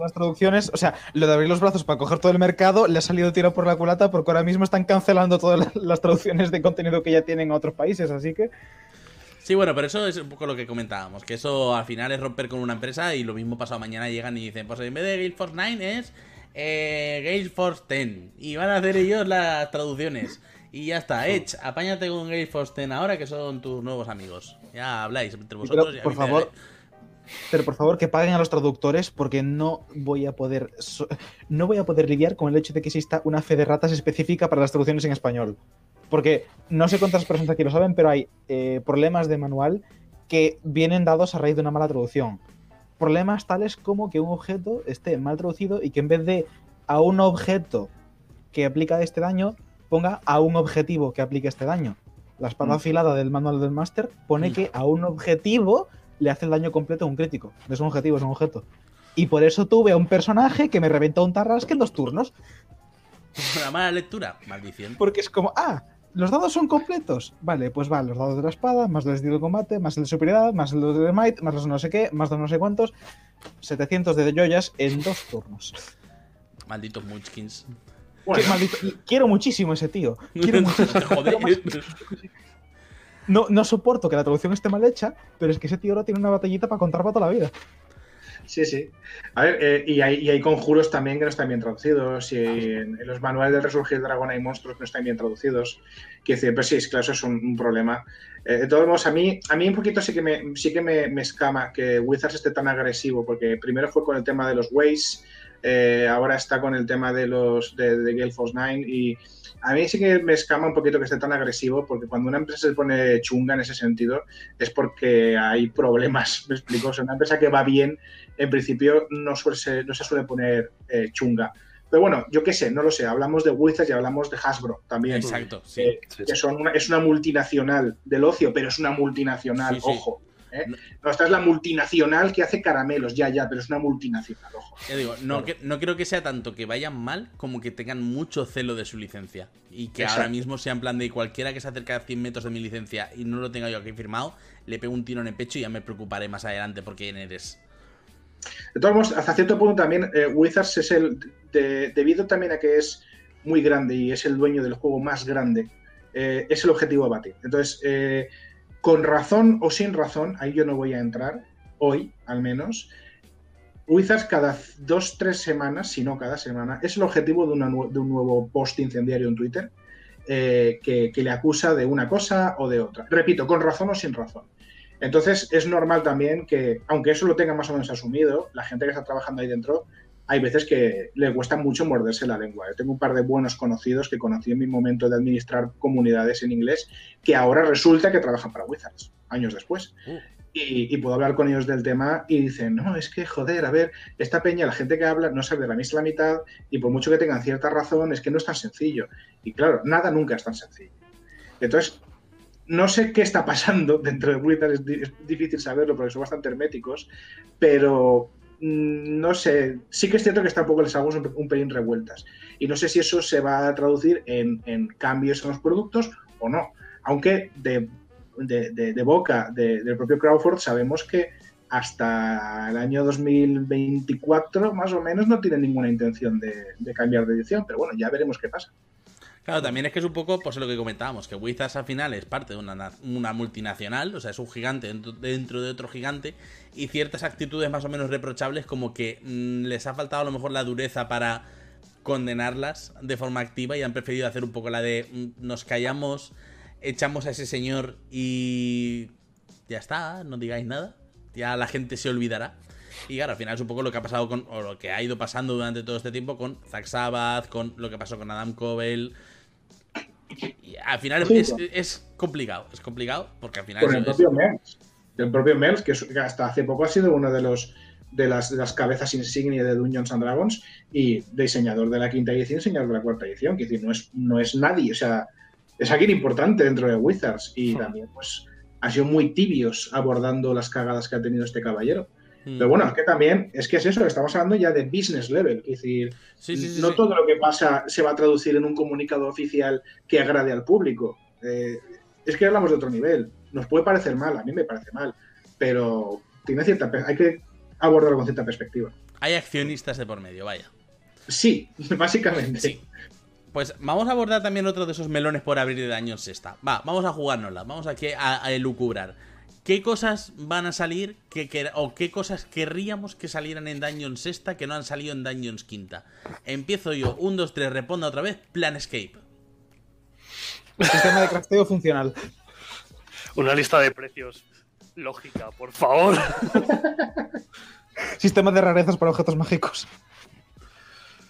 las traducciones. O sea, lo de abrir los brazos para coger todo el mercado le ha salido tiro por la culata porque ahora mismo están cancelando todas las traducciones de contenido que ya tienen a otros países, así que. Sí, bueno, pero eso es un poco lo que comentábamos, que eso al final es romper con una empresa y lo mismo pasado mañana llegan y dicen, pues en vez de Gale Force 9 es eh, Gale Force 10 y van a hacer ellos las traducciones. Y ya está, Edge, apáñate con Gale Force 10 ahora que son tus nuevos amigos. Ya habláis entre vosotros. por favor, pero por favor que paguen a los traductores porque no voy a poder no voy a poder lidiar con el hecho de que exista una fe de ratas específica para las traducciones en español. Porque no sé cuántas personas aquí lo saben, pero hay eh, problemas de manual que vienen dados a raíz de una mala traducción. Problemas tales como que un objeto esté mal traducido y que en vez de a un objeto que aplica este daño, ponga a un objetivo que aplique este daño. La espada mm. afilada del manual del máster pone mm. que a un objetivo le hace el daño completo a un crítico. No es un objetivo, es un objeto. Y por eso tuve a un personaje que me reventó un tarrasque en dos turnos. Una mala lectura, maldición. Porque es como, ah, los dados son completos. Vale, pues va, los dados de la espada, más el estilo de combate, más el de superioridad, más el de might, más los no sé qué, más de no sé cuántos. 700 de joyas en dos turnos. Malditos Munchkins. Quiero muchísimo ese tío. Quiero muchísimo. Joder. No, no soporto que la traducción esté mal hecha, pero es que ese tío ahora tiene una batallita para contar para toda la vida. Sí, sí. A ver, eh, y, hay, conjuros también que no están bien traducidos, y en, los manuales de Resurgir Dragón hay monstruos que no están bien traducidos. Quiero decir, pues sí, es claro, eso es un, problema. Eh, de todos modos, a mí, a mí un poquito sí que, me, sí que me, me, escama que Wizards esté tan agresivo, porque primero fue con el tema de los Ways, eh, ahora está con el tema de los de, de Gale Force 9 y a mí sí que me escama un poquito que esté tan agresivo, porque cuando una empresa se pone chunga en ese sentido, es porque hay problemas, me explico. O sea, una empresa que va bien, en principio no, suele, no se suele poner eh, chunga. Pero bueno, yo qué sé, no lo sé. Hablamos de Wizards y hablamos de Hasbro también. Exacto, sí. Eh, que son una, es una multinacional del ocio, pero es una multinacional, ojo. ¿Eh? No, esta es la multinacional que hace caramelos, ya, ya, pero es una multinacional, ojo. Ya digo, no, no creo que sea tanto que vayan mal como que tengan mucho celo de su licencia. Y que ahora mismo sea en plan de cualquiera que se acerque a 100 metros de mi licencia y no lo tenga yo aquí firmado, le pego un tiro en el pecho y ya me preocuparé más adelante por quién eres. De todos modos, hasta cierto punto también eh, Wizards es el. debido también a que es muy grande y es el dueño del juego más grande, eh, es el objetivo a batir. Entonces, eh, con razón o sin razón, ahí yo no voy a entrar, hoy al menos, Wizards cada dos, tres semanas, si no cada semana, es el objetivo de, un nuevo post incendiario en Twitter eh, que, le acusa de una cosa o de otra. Repito, con razón o sin razón. Entonces es normal también que, aunque eso lo tenga más o menos asumido, la gente que está trabajando ahí dentro hay veces que le cuesta mucho morderse la lengua. Yo tengo un par de buenos conocidos que conocí en mi momento de administrar comunidades en inglés que ahora resulta que trabajan para Wizards, años después. Uh. Y, puedo hablar con ellos del tema y dicen, no, es que joder, a ver, esta peña, la gente que habla no sabe de la misma mitad y por mucho que tengan cierta razón, es que no es tan sencillo. Y claro, nada nunca es tan sencillo. Entonces, no sé qué está pasando dentro de Wizards, es, difícil saberlo porque son bastante herméticos, pero no sé, sí que es cierto que está un poco les hago un, pelín revueltas. Y no sé si eso se va a traducir en, cambios en los productos o no. Aunque de, boca del propio Crawford sabemos que hasta el año 2024 más o menos no tiene ninguna intención de cambiar de edición. Pero bueno, ya veremos qué pasa. Claro, también es que es un poco, pues lo que comentábamos, que Wizards al final es parte de una, multinacional, o sea, es un gigante dentro, de otro gigante, y ciertas actitudes más o menos reprochables como que mm, les ha faltado a lo mejor la dureza para condenarlas de forma activa y han preferido hacer un poco la de mm, nos callamos, echamos a ese señor y ya está, no digáis nada, ya la gente se olvidará. Y claro, al final es un poco lo que ha pasado con, o lo que ha ido pasando durante todo este tiempo con Zack Sabbath, con lo que pasó con Adam Al final es, complicado, es complicado porque al final... Con el propio Mels, el propio Mels, que, hasta hace poco ha sido uno de los de las, cabezas insignia de Dungeons and Dragons y diseñador de la quinta edición, diseñador de la cuarta edición, que decir, no es, no es nadie, o sea, es alguien importante dentro de Wizards y también pues ha sido muy tibios abordando las cagadas que ha tenido este caballero. Mm. Pero bueno, es que también, es que es eso, estamos hablando ya de business level, es decir, no todo lo que pasa se va a traducir en un comunicado oficial que agrade al público. Eh, es que hablamos de otro nivel. Nos puede parecer mal, a mí me parece mal, pero tiene cierta, hay que abordarlo con cierta perspectiva. Hay accionistas de por medio, vaya. Sí, básicamente. Sí. Pues vamos a abordar también otro de esos melones por abrir de daño sexta. Va, vamos a jugárnosla, vamos aquí a, a elucubrar. ¿Qué cosas van a salir o qué cosas querríamos que salieran en Dungeons sexta que no han salido en Dungeons quinta? Empiezo yo. 1, 2, 3, responda otra vez. Planescape. Sistema de crafteo funcional. Una lista de precios lógica, por favor. Sistema de rarezas para objetos mágicos.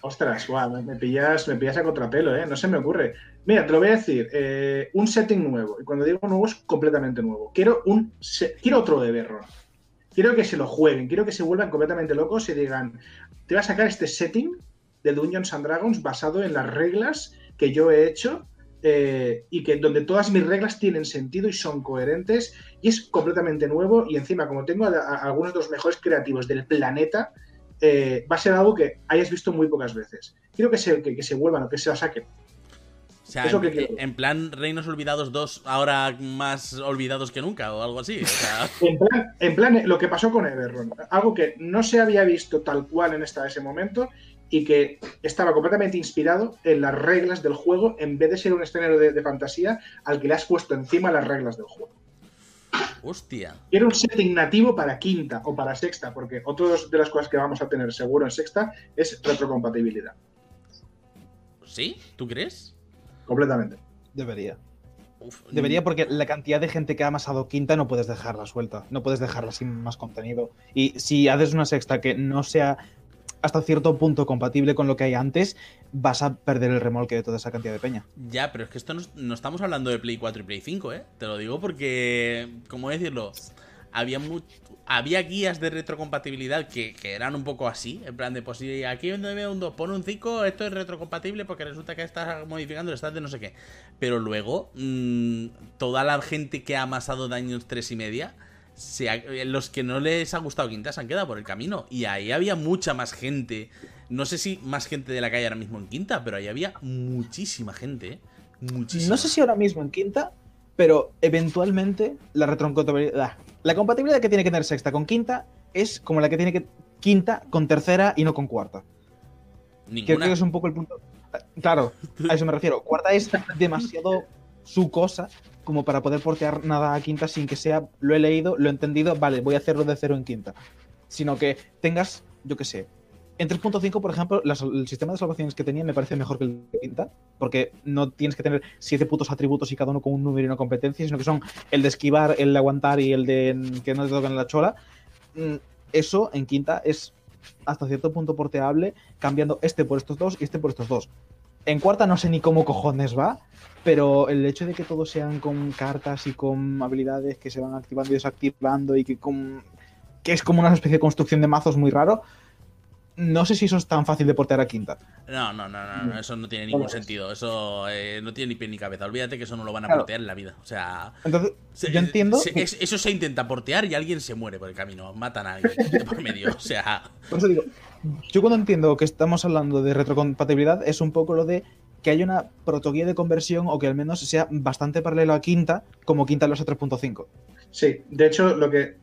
Ostras, me, pillas, me pillas a contrapelo, ¿eh? No se me ocurre. Mira, te lo voy a decir. Eh, un setting nuevo. Y cuando digo nuevo es completamente nuevo. Quiero un quiero otro de Berro. Quiero que se lo jueguen. Quiero que se vuelvan completamente locos y digan, te voy a sacar este setting de Dungeons and Dragons basado en las reglas que yo he hecho eh, y que donde todas mis reglas tienen sentido y son coherentes y es completamente nuevo y encima como tengo algunos de los mejores creativos del planeta eh, va a ser algo que hayas visto muy pocas veces. Quiero que se, que, se vuelvan o que se la saquen. O sea, en, en, plan Reinos Olvidados 2, ahora más olvidados que nunca, o algo así. en, plan, lo que pasó con Everron. Algo que no se había visto tal cual en esta, ese momento y que estaba completamente inspirado en las reglas del juego en vez de ser un escenario de, de fantasía al que le has puesto encima las reglas del juego. Hostia. Quiero un setting nativo para quinta o para sexta, porque otra de las cosas que vamos a tener seguro en sexta es retrocompatibilidad. ¿Sí? ¿Tú crees? Completamente. Debería. Debería porque la cantidad de gente que ha amasado quinta no puedes dejarla suelta, no puedes dejarla sin más contenido. Y si haces una sexta que no sea hasta cierto punto compatible con lo que hay antes, vas a perder el remolque de toda esa cantidad de peña. Ya, pero es que esto no, estamos hablando de Play 4 y Play 5, ¿eh? Te lo digo porque, ¿cómo decirlo? Había, había guías de retrocompatibilidad que, eran un poco así, en plan de, pues si aquí donde un 2 pone un 5, esto es retrocompatible porque resulta que estás modificando el stat de no sé qué. Pero luego, mm, toda la gente que ha amasado daños 3 y media los que no les ha gustado Quinta se han quedado por el camino. Y ahí había mucha más gente. No sé si más gente de la calle ahora mismo en Quinta, pero ahí había muchísima gente. ¿eh? Muchísima. No sé si ahora mismo en Quinta, pero eventualmente la retrocompatibilidad. La compatibilidad que tiene que tener sexta con quinta es como la que tiene que quinta con tercera y no con cuarta. Creo que es un poco el punto. Claro, a eso me refiero. Cuarta es demasiado su cosa como para poder portear nada a quinta sin que sea, lo he leído, lo he entendido, vale, voy a hacerlo de cero en quinta. Sino que tengas, yo qué sé, en 3.5, por ejemplo, el sistema de salvaciones que tenía me parece mejor que el de quinta, porque no tienes que tener siete putos atributos y cada uno con un número y una competencia, sino que son el de esquivar, el de aguantar y el de que no te toquen la chola. Mm, eso en quinta es hasta cierto punto porteable, cambiando este por estos dos y este por estos dos. En cuarta no sé ni cómo cojones va, pero el hecho de que todos sean con cartas y con habilidades que se van activando y desactivando y que, con, que es como una especie de construcción de mazos muy raro, no sé si eso es tan fácil de portear a quinta. No, no, no, no, eso no tiene ningún sentido. Eso eh, no tiene ni pie ni cabeza. Olvídate que eso no lo van a portear en la vida. O sea. Entonces, yo entiendo. eso se intenta portear y alguien se muere por el camino. Matan a alguien por medio. O sea. Por eso digo, yo cuando entiendo que estamos hablando de retrocompatibilidad, es un poco lo de que haya una protoguía de conversión o que al menos sea bastante paralelo a Quinta, como Quinta los 3.5. Sí, de hecho, lo que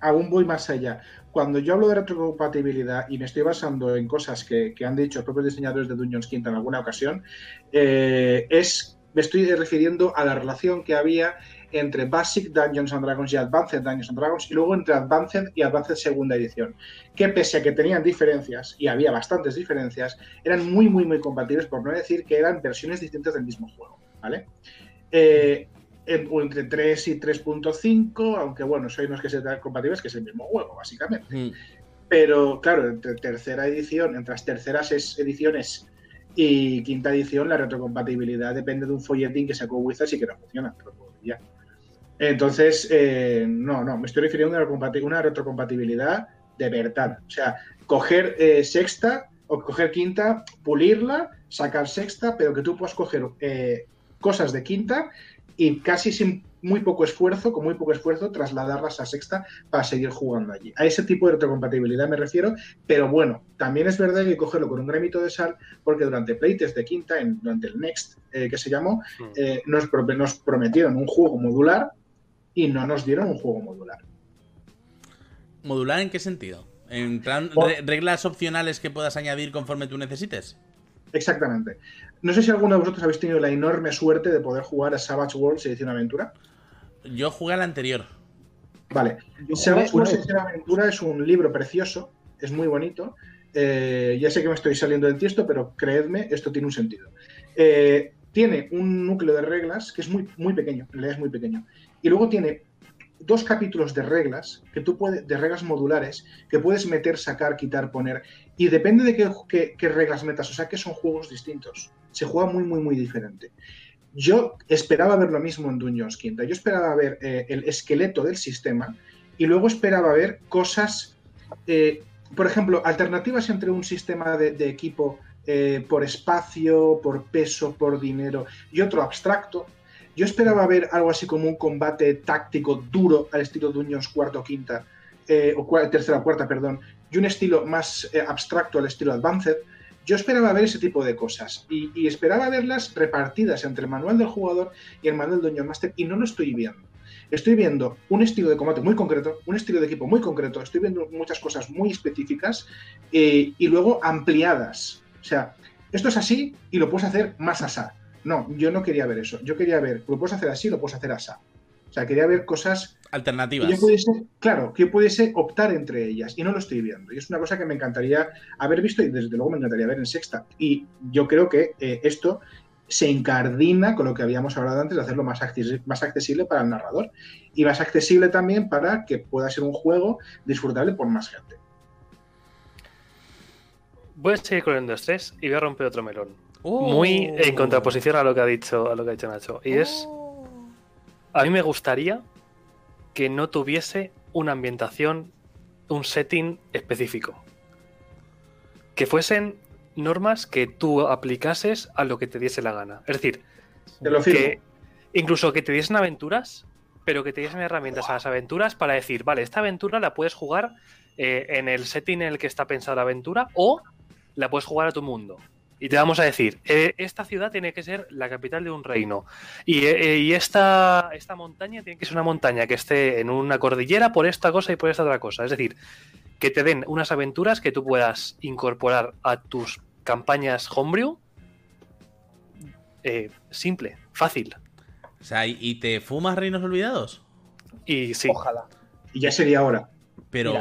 aún voy más allá. Cuando yo hablo de retrocompatibilidad y me estoy basando en cosas que, han dicho los propios diseñadores de Dungeons Quinta en alguna ocasión, eh, es me estoy refiriendo a la relación que había entre Basic Dungeons and Dragons y Advanced Dungeons and Dragons y luego entre Advanced y Advanced Segunda Edición, que pese a que tenían diferencias, y había bastantes diferencias, eran muy, muy, muy compatibles, por no decir que eran versiones distintas del mismo juego, ¿vale? Eh, entre 3 y 3.5, aunque bueno, soy unos que sean compatibles, que es el mismo juego, básicamente. Mm. Pero claro, entre tercera edición, entre las terceras ediciones y quinta edición, la retrocompatibilidad depende de un folletín que sacó Wizards y que no funciona. ya. Entonces, eh, no, no, me estoy refiriendo a una retrocompatibilidad de verdad. O sea, coger eh, sexta o coger quinta, pulirla, sacar sexta, pero que tú puedas coger eh, cosas de quinta y casi sin muy poco esfuerzo, con muy poco esfuerzo, trasladarlas a sexta para seguir jugando allí. A ese tipo de retrocompatibilidad me refiero, pero bueno, también es verdad que hay que cogerlo con un gramito de sal, porque durante playtest de quinta, en, durante el Next que se llamó, mm. nos, nos prometieron un juego modular y no nos dieron un juego modular. ¿Modular en qué sentido? ¿En plan reglas opcionales que puedas añadir conforme tú necesites? Exactamente. No sé si alguno de vosotros habéis tenido la enorme suerte de poder jugar a Savage Worlds edición aventura. Yo jugué al anterior. Vale. Savage Worlds edición aventura es un libro precioso, es muy bonito. Eh, ya sé que me estoy saliendo del tiesto, pero creedme, esto tiene un sentido. Eh, tiene un núcleo de reglas que es muy, muy pequeño, en realidad es muy pequeño. Y luego tiene dos capítulos de reglas que tú puedes, de reglas modulares que puedes meter, sacar, quitar, poner. Y depende de qué, reglas metas, o sea que son juegos distintos. Se juega muy, muy, muy diferente. Yo esperaba ver lo mismo en Dungeons Quinta. Yo esperaba ver eh, el esqueleto del sistema y luego esperaba ver cosas, eh, por ejemplo, alternativas entre un sistema de, equipo eh, por espacio, por peso, por dinero y otro abstracto yo esperaba ver algo así como un combate táctico duro al estilo Dungeons cuarto quinta, eh, o tercera cuarta, perdón, y un estilo más eh, abstracto al estilo Advanced. Yo esperaba ver ese tipo de cosas y, esperaba verlas repartidas entre el manual del jugador y el manual del Dungeon Master y no lo estoy viendo. Estoy viendo un estilo de combate muy concreto, un estilo de equipo muy concreto, estoy viendo muchas cosas muy específicas eh, y luego ampliadas. O sea, esto es así y lo puedes hacer más asá. No, yo no quería ver eso. Yo quería ver, lo puedes hacer así, lo puedes hacer así. O sea, quería ver cosas Alternativas. yo pudiese, claro, que yo pudiese optar entre ellas y no lo estoy viendo. Y es una cosa que me encantaría haber visto y desde luego me encantaría ver en sexta. Y yo creo que eh, esto se incardina con lo que habíamos hablado antes de hacerlo más, más accesible para el narrador y más accesible también para que pueda ser un juego disfrutable por más gente. Voy a seguir con el 2-3 y voy a romper otro melón. Muy en oh. contraposición a lo que ha dicho, a lo que ha dicho Nacho. Y es. A mí me gustaría que no tuviese una ambientación, un setting específico. Que fuesen normas que tú aplicases a lo que te diese la gana. Es decir, que incluso que te diesen aventuras, pero que te diesen herramientas a las aventuras para decir, vale, esta aventura la puedes jugar eh, en el setting en el que está pensada la aventura o la puedes jugar a tu mundo. Y te vamos a decir, eh, esta ciudad tiene que ser la capital de un reino. Y, eh, esta, esta, montaña tiene que ser una montaña que esté en una cordillera por esta cosa y por esta otra cosa. Es decir, que te den unas aventuras que tú puedas incorporar a tus campañas homebrew. Eh, simple, fácil. O sea, ¿y te fumas Reinos Olvidados? Y sí. Ojalá. Y ya sería hora. Pero,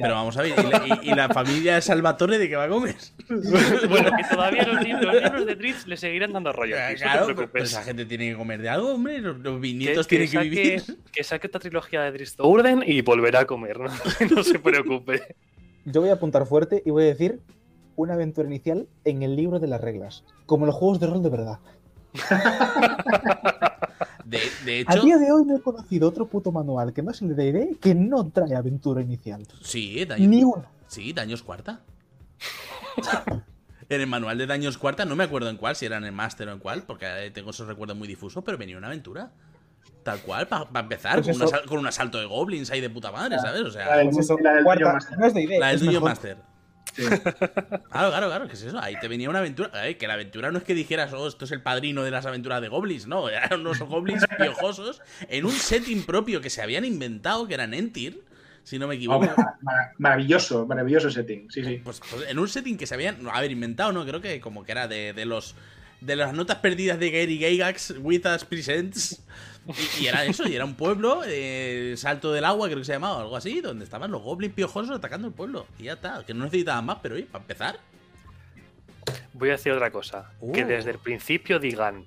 pero, vamos a ver, ¿y la, familia de Salvatore de qué va a comer? bueno, que todavía los, libros, de Tritz le seguirán dando rollo. Claro, pero esa gente tiene que comer de algo, hombre. Los, los tienen que, vivir. Que saque esta trilogía de Drizzt Urden y volverá a comer, ¿no? no se preocupe. Yo voy a apuntar fuerte y voy a decir una aventura inicial en el libro de las reglas, como los juegos de rol de verdad. De, hecho, a día de hoy no he conocido otro puto manual que no es el de D&D que no trae aventura inicial. Sí, daños, Ni uno. Sí, daños cuarta. en el manual de daños cuarta, no me acuerdo en cuál, si era en el máster o en cuál, porque tengo esos recuerdos muy difusos, pero venía una aventura. Tal cual, para empezar, pues con, un asalto de goblins ahí de puta madre, ¿sabes? O sea, la del, pues no es de La del Master. Claro, claro, claro, ¿qué es eso? Ahí te venía una aventura. que la aventura no es que dijeras, oh, esto es el padrino de las aventuras de goblins, no, eran unos goblins piojosos en un setting propio que se habían inventado, que eran Entir, si no me equivoco. maravilloso, maravilloso setting, sí, sí. Pues, pues, en un setting que se habían, haber inventado, ¿no? Creo que como que era de, de los de las notas perdidas de Gary Gygax, With Us Presents. Y, era eso, y era un pueblo, eh, Salto del Agua, creo que se llamaba, algo así, donde estaban los goblins piojosos atacando el pueblo. Y ya está, que no necesitaban más, pero oye, para empezar. Voy a decir otra cosa. Que uh. desde el principio digan,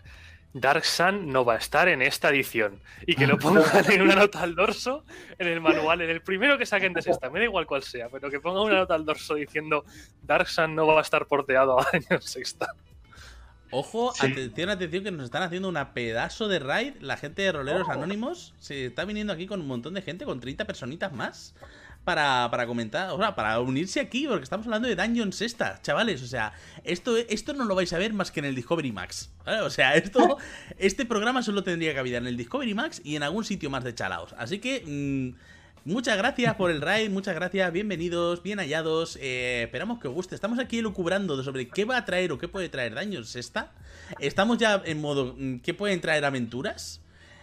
Dark Sun no va a estar en esta edición. Y que lo pongan en una nota al dorso, en el manual, en el primero que saquen de esta, me da igual cuál sea, pero que pongan una nota al dorso diciendo Dark Sun no va a estar porteado a año sexta. Ojo, atención, atención, que nos están haciendo una pedazo de raid. La gente de Roleros oh. Anónimos se está viniendo aquí con un montón de gente, con 30 personitas más. Para, comentar, o sea, para unirse aquí, porque estamos hablando de Dungeon Sexta, chavales. O sea, esto, esto no lo vais a ver más que en el Discovery Max. O sea, esto, este programa solo tendría cabida en el Discovery Max y en algún sitio más de chalaos. Así que. Mm, Muchas gracias por el raid, muchas gracias, bienvenidos, bien hallados. Eh, esperamos que os guste. Estamos aquí elucubrando sobre qué va a traer o qué puede traer daños esta. Estamos ya en modo mm, qué pueden traer aventuras.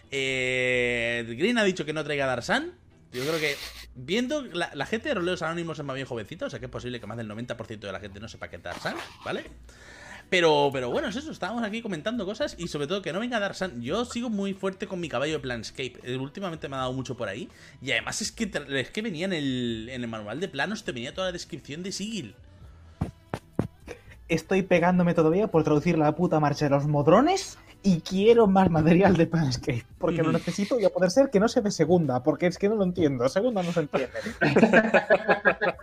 Eh, Green ha dicho que no traiga Darsan. Yo creo que viendo la, gente de roleos anónimos es más bien jovencita, o sea que es posible que más del 90% de la gente no sepa qué es Darsan, ¿vale? Pero, pero bueno, es eso, estábamos aquí comentando cosas y sobre todo que no venga a dar san. Yo sigo muy fuerte con mi caballo de Planscape. Eh, últimamente me ha dado mucho por ahí. Y además es que, es que venía en el, en el manual de planos, te venía toda la descripción de Sigil. Estoy pegándome todavía por traducir la puta marcha de los modrones y quiero más material de Planescape, porque lo necesito y a poder ser que no sea de segunda, porque es que no lo entiendo, segunda no se entiende.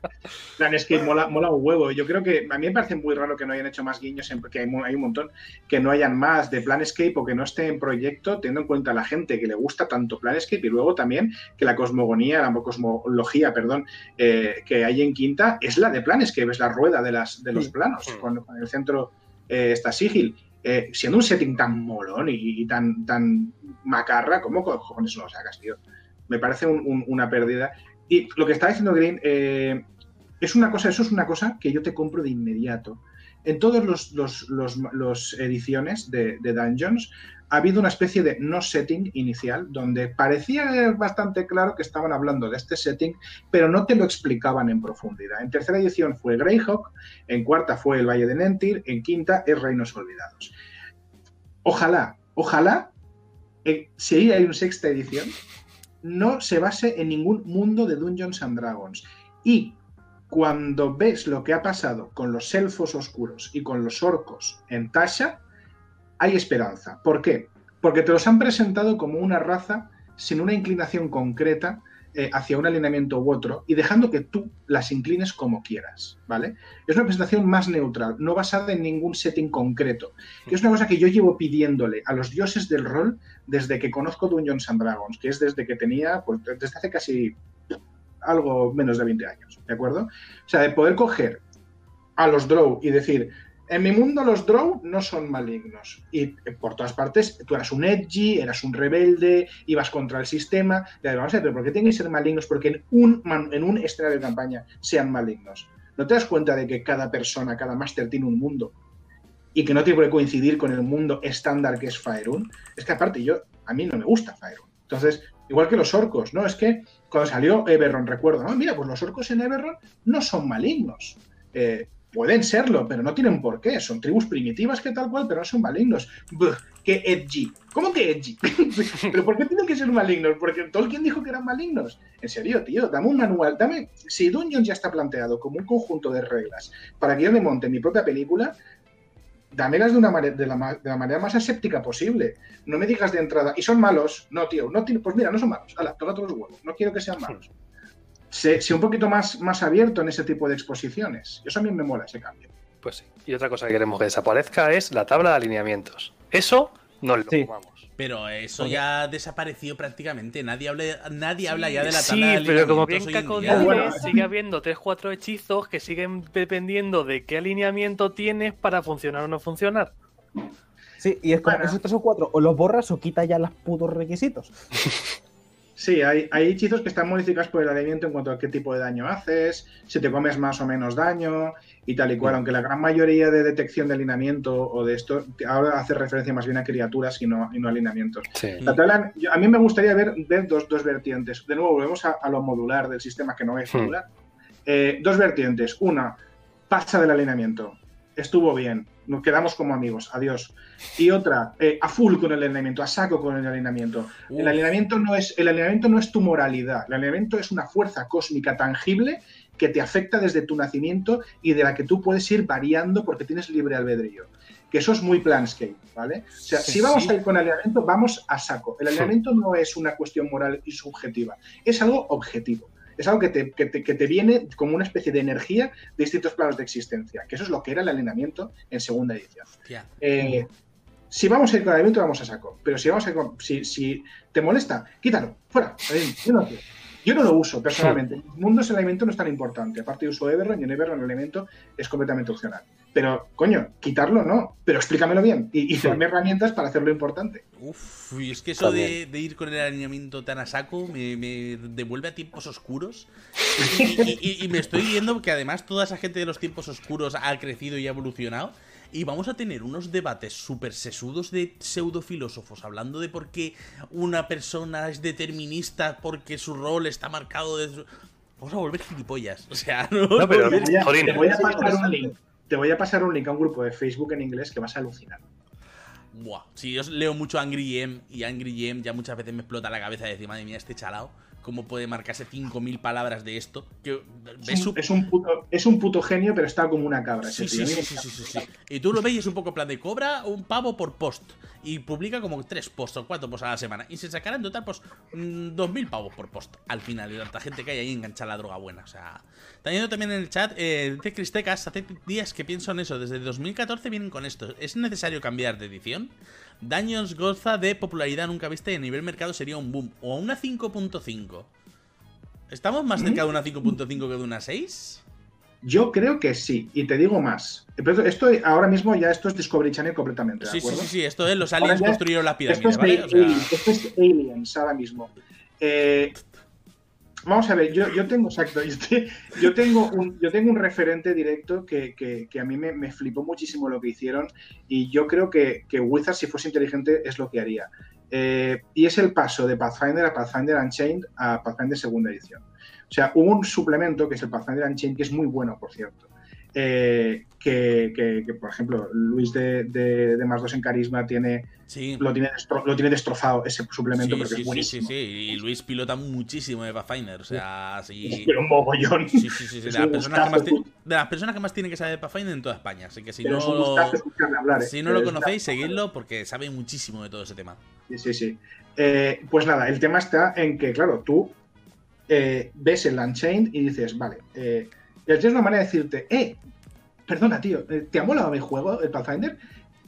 Planescape mola, mola un huevo. Yo creo que a mí me parece muy raro que no hayan hecho más guiños, porque hay, hay, un montón, que no hayan más de Planescape o que no esté en proyecto, teniendo en cuenta a la gente que le gusta tanto Planescape y luego también que la cosmogonía, la cosmología, perdón, eh, que hay en Quinta es la de Planescape, es la rueda de, las, de los planos, con, el centro eh, está Sigil. Eh, siendo un setting tan molón y, tan, tan macarra, ¿cómo cojones no lo sacas, tío? Me parece una pérdida. Y lo que está diciendo Green eh, es una cosa, eso es una cosa que yo te compro de inmediato. En todas las los, ediciones de, de Dungeons ha habido una especie de no setting inicial donde parecía bastante claro que estaban hablando de este setting, pero no te lo explicaban en profundidad. En tercera edición fue Greyhawk, en cuarta fue el Valle de Nentir, en quinta es Reinos Olvidados. Ojalá, ojalá, eh, si hay una sexta edición, no se base en ningún mundo de Dungeons and Dragons. Y cuando ves lo que ha pasado con los elfos oscuros y con los orcos en Tasha, hay esperanza. ¿Por qué? Porque te los han presentado como una raza sin una inclinación concreta eh, hacia un alineamiento u otro y dejando que tú las inclines como quieras, ¿vale? Es una presentación más neutral, no basada en ningún setting concreto. Y es una cosa que yo llevo pidiéndole a los dioses del rol desde que conozco Dungeons and Dragons, que es desde que tenía, pues desde hace casi algo menos de 20 años, ¿de acuerdo? O sea, de poder coger a los Drow y decir, en mi mundo los Drow no son malignos. Y eh, por todas partes, tú eras un edgy, eras un rebelde, ibas contra el sistema. Y pero ¿por qué tienen que ser malignos? Porque en un, en un escenario de campaña sean malignos. ¿No te das cuenta de que cada persona, cada máster tiene un mundo? Y que no tiene que coincidir con el mundo estándar que es Faerun. Es que aparte, yo, a mí no me gusta Faerun. Entonces, igual que los orcos, ¿no? Es que cuando salió Everron, recuerdo, ¿no? Mira, pues los orcos en Everron no son malignos. Eh, Pueden serlo, pero no tienen por qué. Son tribus primitivas que tal cual, pero no son malignos. ¡Qué edgy! ¿Cómo que edgy? ¿Pero por qué tienen que ser malignos? Porque Tolkien dijo que eran malignos. En serio, tío, dame un manual. Dame. Si Dungeons ya está planteado como un conjunto de reglas para que yo me monte mi propia película, dámelas de, una manera, de, la, manera más aséptica posible. No me digas de entrada, y son malos. No, tío, no, pues mira, no son malos. Hala, todos los huevos. No quiero que sean malos sea un poquito más, más abierto en ese tipo de exposiciones. Eso a mí me mola ese cambio. Pues sí. Y otra cosa que queremos que desaparezca es la tabla de alineamientos. Eso no lo sí. Pero eso ya ha desaparecido prácticamente. Nadie habla, nadie habla ya de la tabla de. Sí, pero como bien Caco dice, sigue habiendo 3-4 hechizos que siguen dependiendo de qué alineamiento tienes para funcionar o no funcionar. Sí, y es como esos 3 o 4 o los borras o quita ya los putos requisitos. Sí, hay, hay, hechizos que están modificados por el alineamiento en cuanto a qué tipo de daño haces, si te comes más o menos daño y tal y cual, aunque la gran mayoría de detección de alineamiento o de esto ahora hace referencia más bien a criaturas y no, y no alineamientos. a mí me gustaría ver, ver dos, dos, vertientes. De nuevo, volvemos a, lo modular del sistema, que no es modular. Eh, dos vertientes. Una, pasa del alineamiento. Estuvo bien, nos quedamos como amigos, adiós. Y otra, eh, a full con el alineamiento, a saco con el alineamiento. El alineamiento, no es, el alineamiento no es tu moralidad, el alineamiento es una fuerza cósmica tangible que te afecta desde tu nacimiento y de la que tú puedes ir variando porque tienes libre albedrío. Que eso es muy planscape, ¿vale? O sea, si vamos a ir con alineamiento, vamos a saco. El alineamiento no es una cuestión moral y subjetiva, es algo objetivo es algo que te, que, te, viene como una especie de energía de distintos planos de existencia, que eso es lo que era el alineamiento en segunda edición. Eh, si vamos a ir con alineamiento, vamos a saco. Pero si vamos a ir con, si, si te molesta, quítalo, fuera. Yo no, yo no lo uso personalmente. El mundo el alimento no es tan importante. Aparte uso Everron y en Everron el elemento es completamente opcional. Pero, coño, quitarlo no. Pero explícamelo bien y, y darme herramientas para hacerlo importante. Uf, y es que eso de, ir con el alineamiento tan a saco me, devuelve a tiempos oscuros. Y, y, me estoy viendo que además toda esa gente de los tiempos oscuros ha crecido y ha evolucionado. Y vamos a tener unos debates súper sesudos de pseudofilósofos hablando de por qué una persona es determinista porque su rol está marcado de... Vamos a volver gilipollas. O sea, no, pero te voy, a, pasar un link. Te voy a pasar un link a un grupo de Facebook en inglés que vas a alucinar. Buah, si yo leo mucho Angry Gem y Angry Gem ya muchas veces me explota la cabeza de decir, madre mía, este chalao cómo puede marcarse 5.000 palabras de esto. Que, es, un, puto, es un puto genio, pero está como una cabra. Sí, sí, sí, sí, sí, Y tú lo ves y es un poco plan de cobra un pavo por post. Y publica como tres posts o cuatro posts a la semana. Y se sacará en total, pues, 2.000 mm, pavos por post al final. Y tanta gente que hay ahí engancha la droga buena. O sea, teniendo también en el chat, eh, Cristecas, hace días que pienso en eso. Desde 2014 vienen con esto. ¿Es necesario cambiar de edición? Daños goza de popularidad nunca vista y a nivel mercado sería un boom. O una 5.5. ¿Estamos más cerca de una 5.5 que de una 6? Yo creo que sí, y te digo más. Esto ahora mismo ya esto es Discovery Channel completamente. sí, sí, sí, esto es los aliens construyeron la pirámide, esto es, ¿vale? esto es aliens ahora mismo. Eh, Vamos a ver, yo, yo tengo, exacto, yo tengo un, yo tengo un referente directo que, que, a mí me, me, flipó muchísimo lo que hicieron y yo creo que, que Wizard, si fuese inteligente, es lo que haría. Eh, y es el paso de Pathfinder a Pathfinder Unchained a Pathfinder segunda edición. O sea, hubo un suplemento que es el Pathfinder Unchained, que es muy bueno, por cierto. eh, que, por ejemplo, Luis de, de, más 2 en carisma tiene, lo, tiene lo tiene destrozado ese suplemento porque es buenísimo. Sí, sí, sí, y Luis pilota muchísimo de Pathfinder, o sea, sí. Pero un mogollón. Sí, sí, sí, de, las personas que más de, las personas que más tienen que saber de Pathfinder en toda España, así que si no, hablar, ¿eh? si no lo conocéis, seguidlo porque sabe muchísimo de todo ese tema. Sí, sí, sí. Eh, pues nada, el tema está en que, claro, tú eh, ves el Unchained y dices, vale, eh, tienes una manera de decirte, eh, perdona, tío, eh, ¿te ha molado mi juego, el Pathfinder?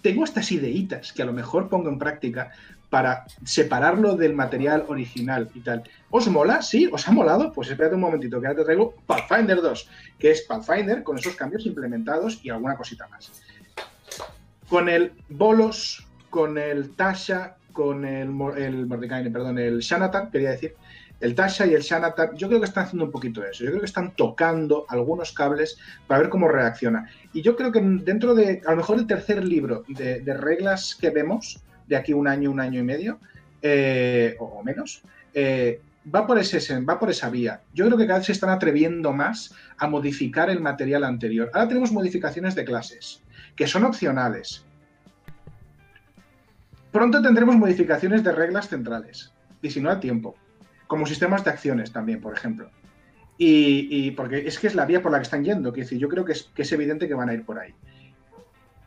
Tengo estas ideitas que a lo mejor pongo en práctica para separarlo del material original y tal. ¿Os mola? ¿Sí? ¿Os ha molado? Pues espérate un momentito, que ahora te traigo Pathfinder 2, que es Pathfinder con esos cambios implementados y alguna cosita más. Con el Bolos, con el Tasha, con el, el perdón, el Shanatan, quería decir, el Tasha y el Shanatan, yo creo que están haciendo un poquito eso. Yo creo que están tocando algunos cables para ver cómo reacciona. Y yo creo que dentro de, a lo mejor el tercer libro de, reglas que vemos, de aquí un año, un año y medio, eh, o, menos, eh, va, por ese, va por esa vía. Yo creo que cada vez se están atreviendo más a modificar el material anterior. Ahora tenemos modificaciones de clases, que son opcionales. Pronto tendremos modificaciones de reglas centrales, y si no al tiempo como sistemas de acciones también, por ejemplo. Y, porque es que es la vía por la que están yendo, que yo creo que es, que es evidente que van a ir por ahí.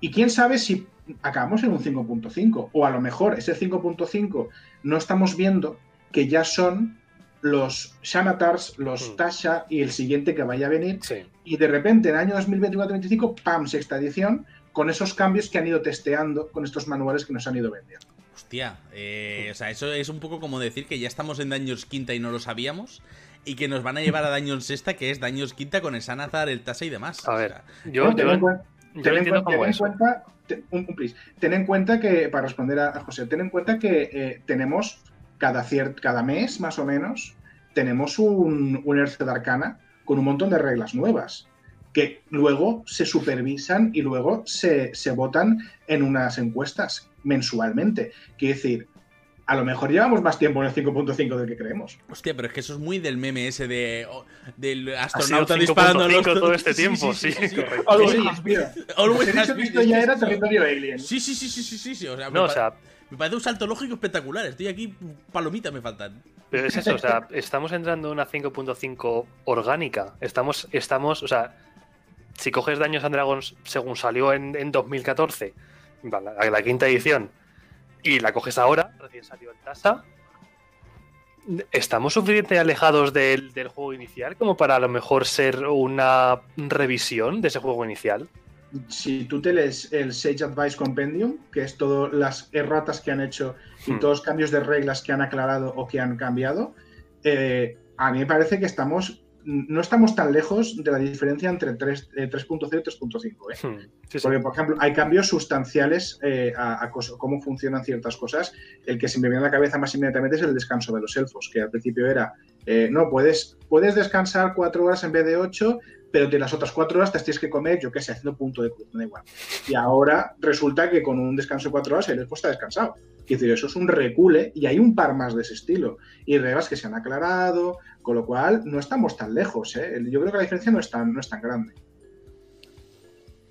Y quién sabe si acabamos en un 5.5, o a lo mejor ese 5.5 no estamos viendo que ya son los Shanatars, los hmm. Tasha y el siguiente que vaya a venir. Y de repente en el año 2024-2025, ¡pam! Sexta edición, con esos cambios que han ido testeando con estos manuales que nos han ido vendiendo. Hostia, eh, o sea, eso es un poco como decir que ya estamos en Daños Quinta y no lo sabíamos. Y que nos van a llevar a Daños Sexta, que es Daños Quinta con el Sanazar, el Tasa y demás. A ver, yo, ten, en cuenta, ten en cuenta que, para responder a, José, ten en cuenta que eh, tenemos cada, cada mes, más o menos, tenemos un, un de Arcana con un montón de reglas nuevas que luego se supervisan y luego se, se votan en unas encuestas mensualmente. Quiere decir, a lo mejor llevamos más tiempo en el 5.5 del que creemos. Hostia, pero es que eso es muy del meme ese de del astronauta disparando los todo este tiempo, sí. sí, sí, Always Esto ya era territorio alien. Sí, sí, sí, sí, sí, sí, o sea, no, me, o sea, me parece un salto lógico espectacular. Estoy aquí palomitas me faltan. Pero es eso, o sea, estamos entrando en una 5.5 orgánica. Estamos estamos, o sea, si coges Daños and Dragons según salió en, en 2014 la, quinta edición, y la coges ahora, recién salió en tasa, ¿estamos suficientemente alejados del, juego inicial como para a lo mejor ser una revisión de ese juego inicial? Si tú te lees el Sage Advice Compendium, que es todas las erratas que han hecho y hmm. todos los cambios de reglas que han aclarado o que han cambiado, eh, a mí me parece que estamos no estamos tan lejos de la diferencia entre 3.0 y 3.5. ¿eh? Hmm, Porque, por ejemplo, hay cambios sustanciales eh, a, cómo funcionan ciertas cosas. El que se me viene a la cabeza más inmediatamente es el descanso de los elfos, que al principio era, eh, no, puedes, puedes descansar cuatro horas en vez de ocho, pero de las otras cuatro horas te tienes que comer, yo qué sé, haciendo punto de cruz, da igual. Y ahora resulta que con un descanso de cuatro horas el elfo está descansado. Quiero decir, eso es un recule y hay un par más de ese estilo. Y reglas que se han aclarado, con lo cual no estamos tan lejos. ¿eh? Yo creo que la diferencia no es tan, no es tan grande.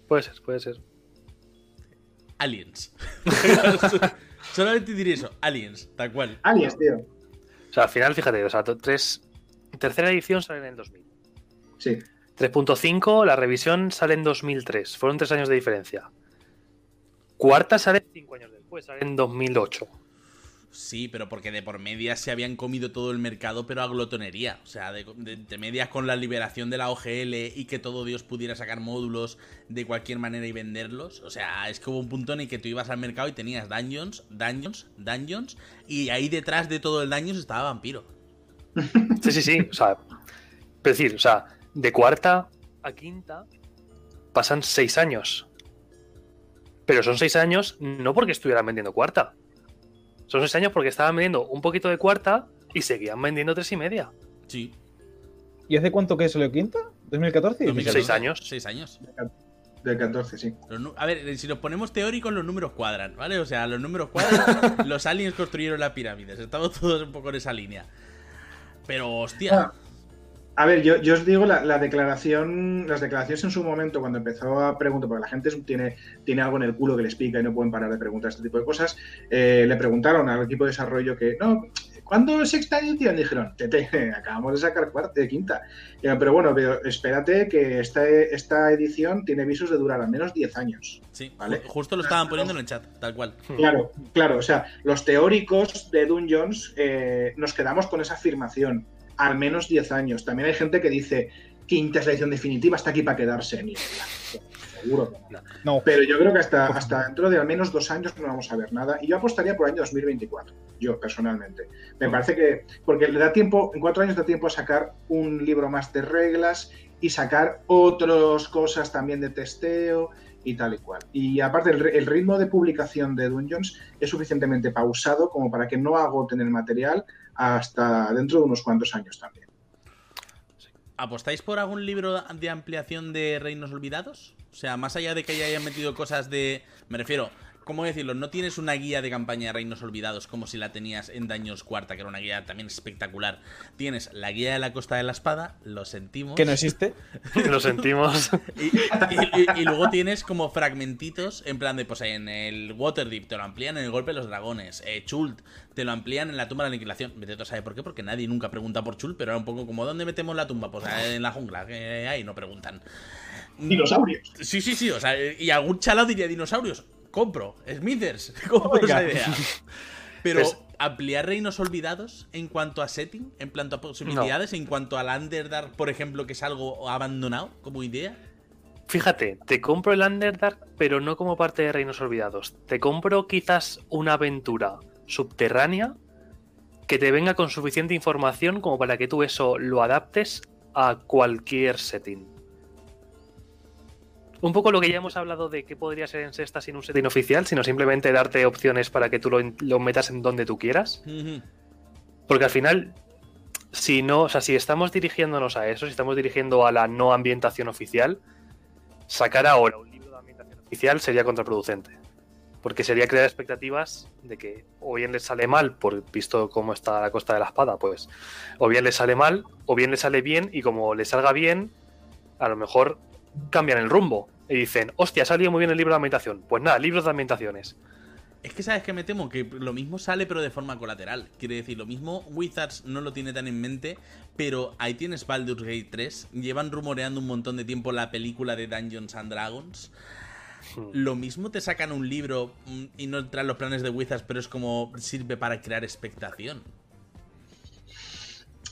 Puede ser, puede ser. Aliens. Solamente diré eso, aliens, tal cual. Aliens, tío. O sea, al final, fíjate, o sea, tres, tercera edición sale en el 2000. Sí. 3.5, la revisión sale en 2003. Fueron tres años de diferencia. Cuarta sale cinco años después, sale en 2008. Sí, pero porque de por media se habían comido todo el mercado, pero a glotonería. O sea, de, de, medias con la liberación de la OGL y que todo Dios pudiera sacar módulos de cualquier manera y venderlos. O sea, es que hubo un punto en el que tú ibas al mercado y tenías dungeons, dungeons, dungeons, y ahí detrás de todo el dungeons estaba vampiro. Sí, sí, sí. O sea, es decir, o sea, de cuarta a quinta pasan seis años. Pero son seis años no porque estuvieran vendiendo cuarta. Son seis años porque estaban vendiendo un poquito de cuarta y seguían vendiendo tres y media. Sí. ¿Y hace cuánto que salió quinta? ¿2014? Seis años. Seis años. Del 14, sí. A ver, si nos ponemos teóricos, los números cuadran, ¿vale? O sea, los números cuadran. los aliens construyeron las pirámides. Estamos todos un poco en esa línea. Pero, hostia. Ah, A ver, yo, os digo la, declaración, las declaraciones en su momento, cuando empezó a preguntar, porque la gente tiene, tiene algo en el culo que les pica y no pueden parar de preguntar este tipo de cosas, eh, le preguntaron al equipo de desarrollo que, no, ¿cuándo es sexta edición? Dijeron, tete, acabamos de sacar cuarta, quinta. pero bueno, pero espérate que esta, esta edición tiene visos de durar al menos 10 años. Sí, ¿vale? justo lo estaban poniendo en el chat, tal cual. Claro, claro, o sea, los teóricos de Dungeons eh, nos quedamos con esa afirmación al menos 10 años. También hay gente que dice, quinta es la edición definitiva, está aquí para quedarse. Ni seguro no. Pero yo creo que hasta, hasta dentro de al menos dos años no vamos a ver nada. Y yo apostaría por el año 2024, yo personalmente. Me parece que, porque le da tiempo, en cuatro años da tiempo a sacar un libro más de reglas y sacar otras cosas también de testeo y tal y cual. Y aparte, el, ritmo de publicación de Dungeons es suficientemente pausado como para que no agoten el material hasta dentro de unos cuantos años también. ¿Apostáis por algún libro de ampliación de Reinos Olvidados? O sea, más allá de que hayan metido cosas de... Me refiero, ¿cómo decirlo? No tienes una guía de campaña de Reinos Olvidados como si la tenías en Daños Cuarta, que era una guía también espectacular. Tienes la guía de la Costa de la Espada, lo sentimos. Que no existe. lo sentimos. Y, luego tienes como fragmentitos, en plan de, pues en el Waterdeep te lo amplían en el Golpe de los Dragones. Eh, Chult te lo amplían en la tumba de la aniquilación. Vete tú sabe por qué, porque nadie nunca pregunta por Chult, pero era un poco como, ¿dónde metemos la tumba? Pues en la jungla, que ahí no preguntan. Dinosaurios. Sí, sí, sí, o sea, y algún chalado diría dinosaurios compro. Smithers, compro esa idea. Pero pues- ampliar reinos olvidados en cuanto a setting, en cuanto a posibilidades, en cuanto al Underdark, por ejemplo, que es algo abandonado como idea. Fíjate, te compro el Underdark, pero no como parte de Reinos Olvidados. Te compro quizás una aventura subterránea que te venga con suficiente información como para que tú eso lo adaptes a cualquier setting. Un poco lo que ya hemos hablado de que podría ser en sexta sin un setting oficial, sino simplemente darte opciones para que tú lo, metas en donde tú quieras. Porque al final, si no, o sea, si estamos dirigiéndonos a eso, si estamos dirigiendo a la no ambientación oficial, sacar ahora un libro de ambientación oficial sería contraproducente. Porque sería crear expectativas de que o bien les sale mal, por visto cómo está la costa de la espada, pues, o bien les sale mal, o bien les sale bien, y como les salga bien, a lo mejor cambian el rumbo y dicen, hostia, ha salido muy bien el libro de ambientación. Pues nada, libros de ambientaciones. Es que sabes que me temo que lo mismo sale pero de forma colateral. Quiere decir, lo mismo Wizards no lo tiene tan en mente, pero ahí tienes Baldur's Gate 3. Llevan rumoreando un montón de tiempo la película de Dungeons and Dragons. Hmm. Lo mismo te sacan un libro mm, y no entran los planes de Wizards, pero es como sirve para crear expectación.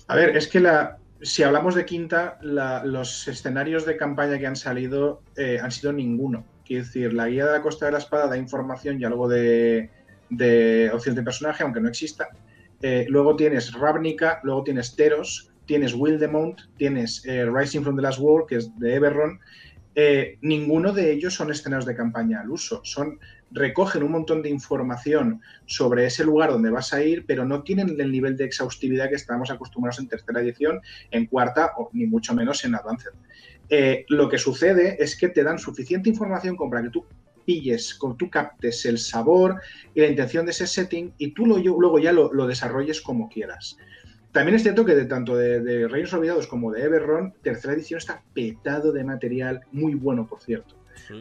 A ver, es que la, si hablamos de quinta, los escenarios de campaña que han salido eh, han sido ninguno. Quiero decir, la guía de la Costa de la Espada da información y algo de, de opción de personaje, aunque no exista. Eh, luego tienes Ravnica, luego tienes Teros, tienes Wildemount, tienes eh, Rising from the Last War, que es de Eberron. ninguno de ellos son escenarios de campaña al uso. Son recogen un montón de información sobre ese lugar donde vas a ir, pero no tienen el nivel de exhaustividad que estábamos acostumbrados en tercera edición, en cuarta o ni mucho menos en Advanced. Eh, lo que sucede es que te dan suficiente información como para que tú pilles, tú captes el sabor y la intención de ese setting y tú lo, luego ya lo, desarrolles como quieras. También es cierto que de tanto de, Reinos Olvidados como de Everron, tercera edición está petado de material muy bueno, por cierto.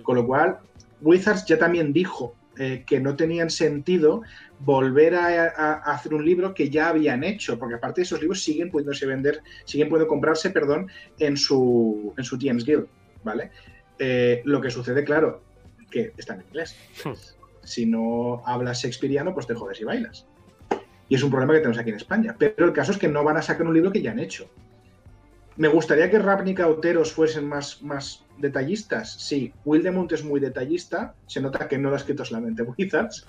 Con lo cual, Wizards ya también dijo eh, que no tenían sentido volver a, hacer un libro que ya habían hecho, porque aparte de esos libros siguen pudiéndose vender, siguen pudiendo comprarse, perdón, en su, en su TM's Guild, ¿vale? Eh, lo que sucede, claro, que está en inglés. Hmm. Si no hablas shakespeariano, pues te jodes y bailas. Y es un problema que tenemos aquí en España. Pero el caso es que no van a sacar un libro que ya han hecho. Me gustaría que Ravnica o Teros fuesen más, más detallistas. Sí, Wildemont es muy detallista. Se nota que no lo ha escrito solamente Wizards.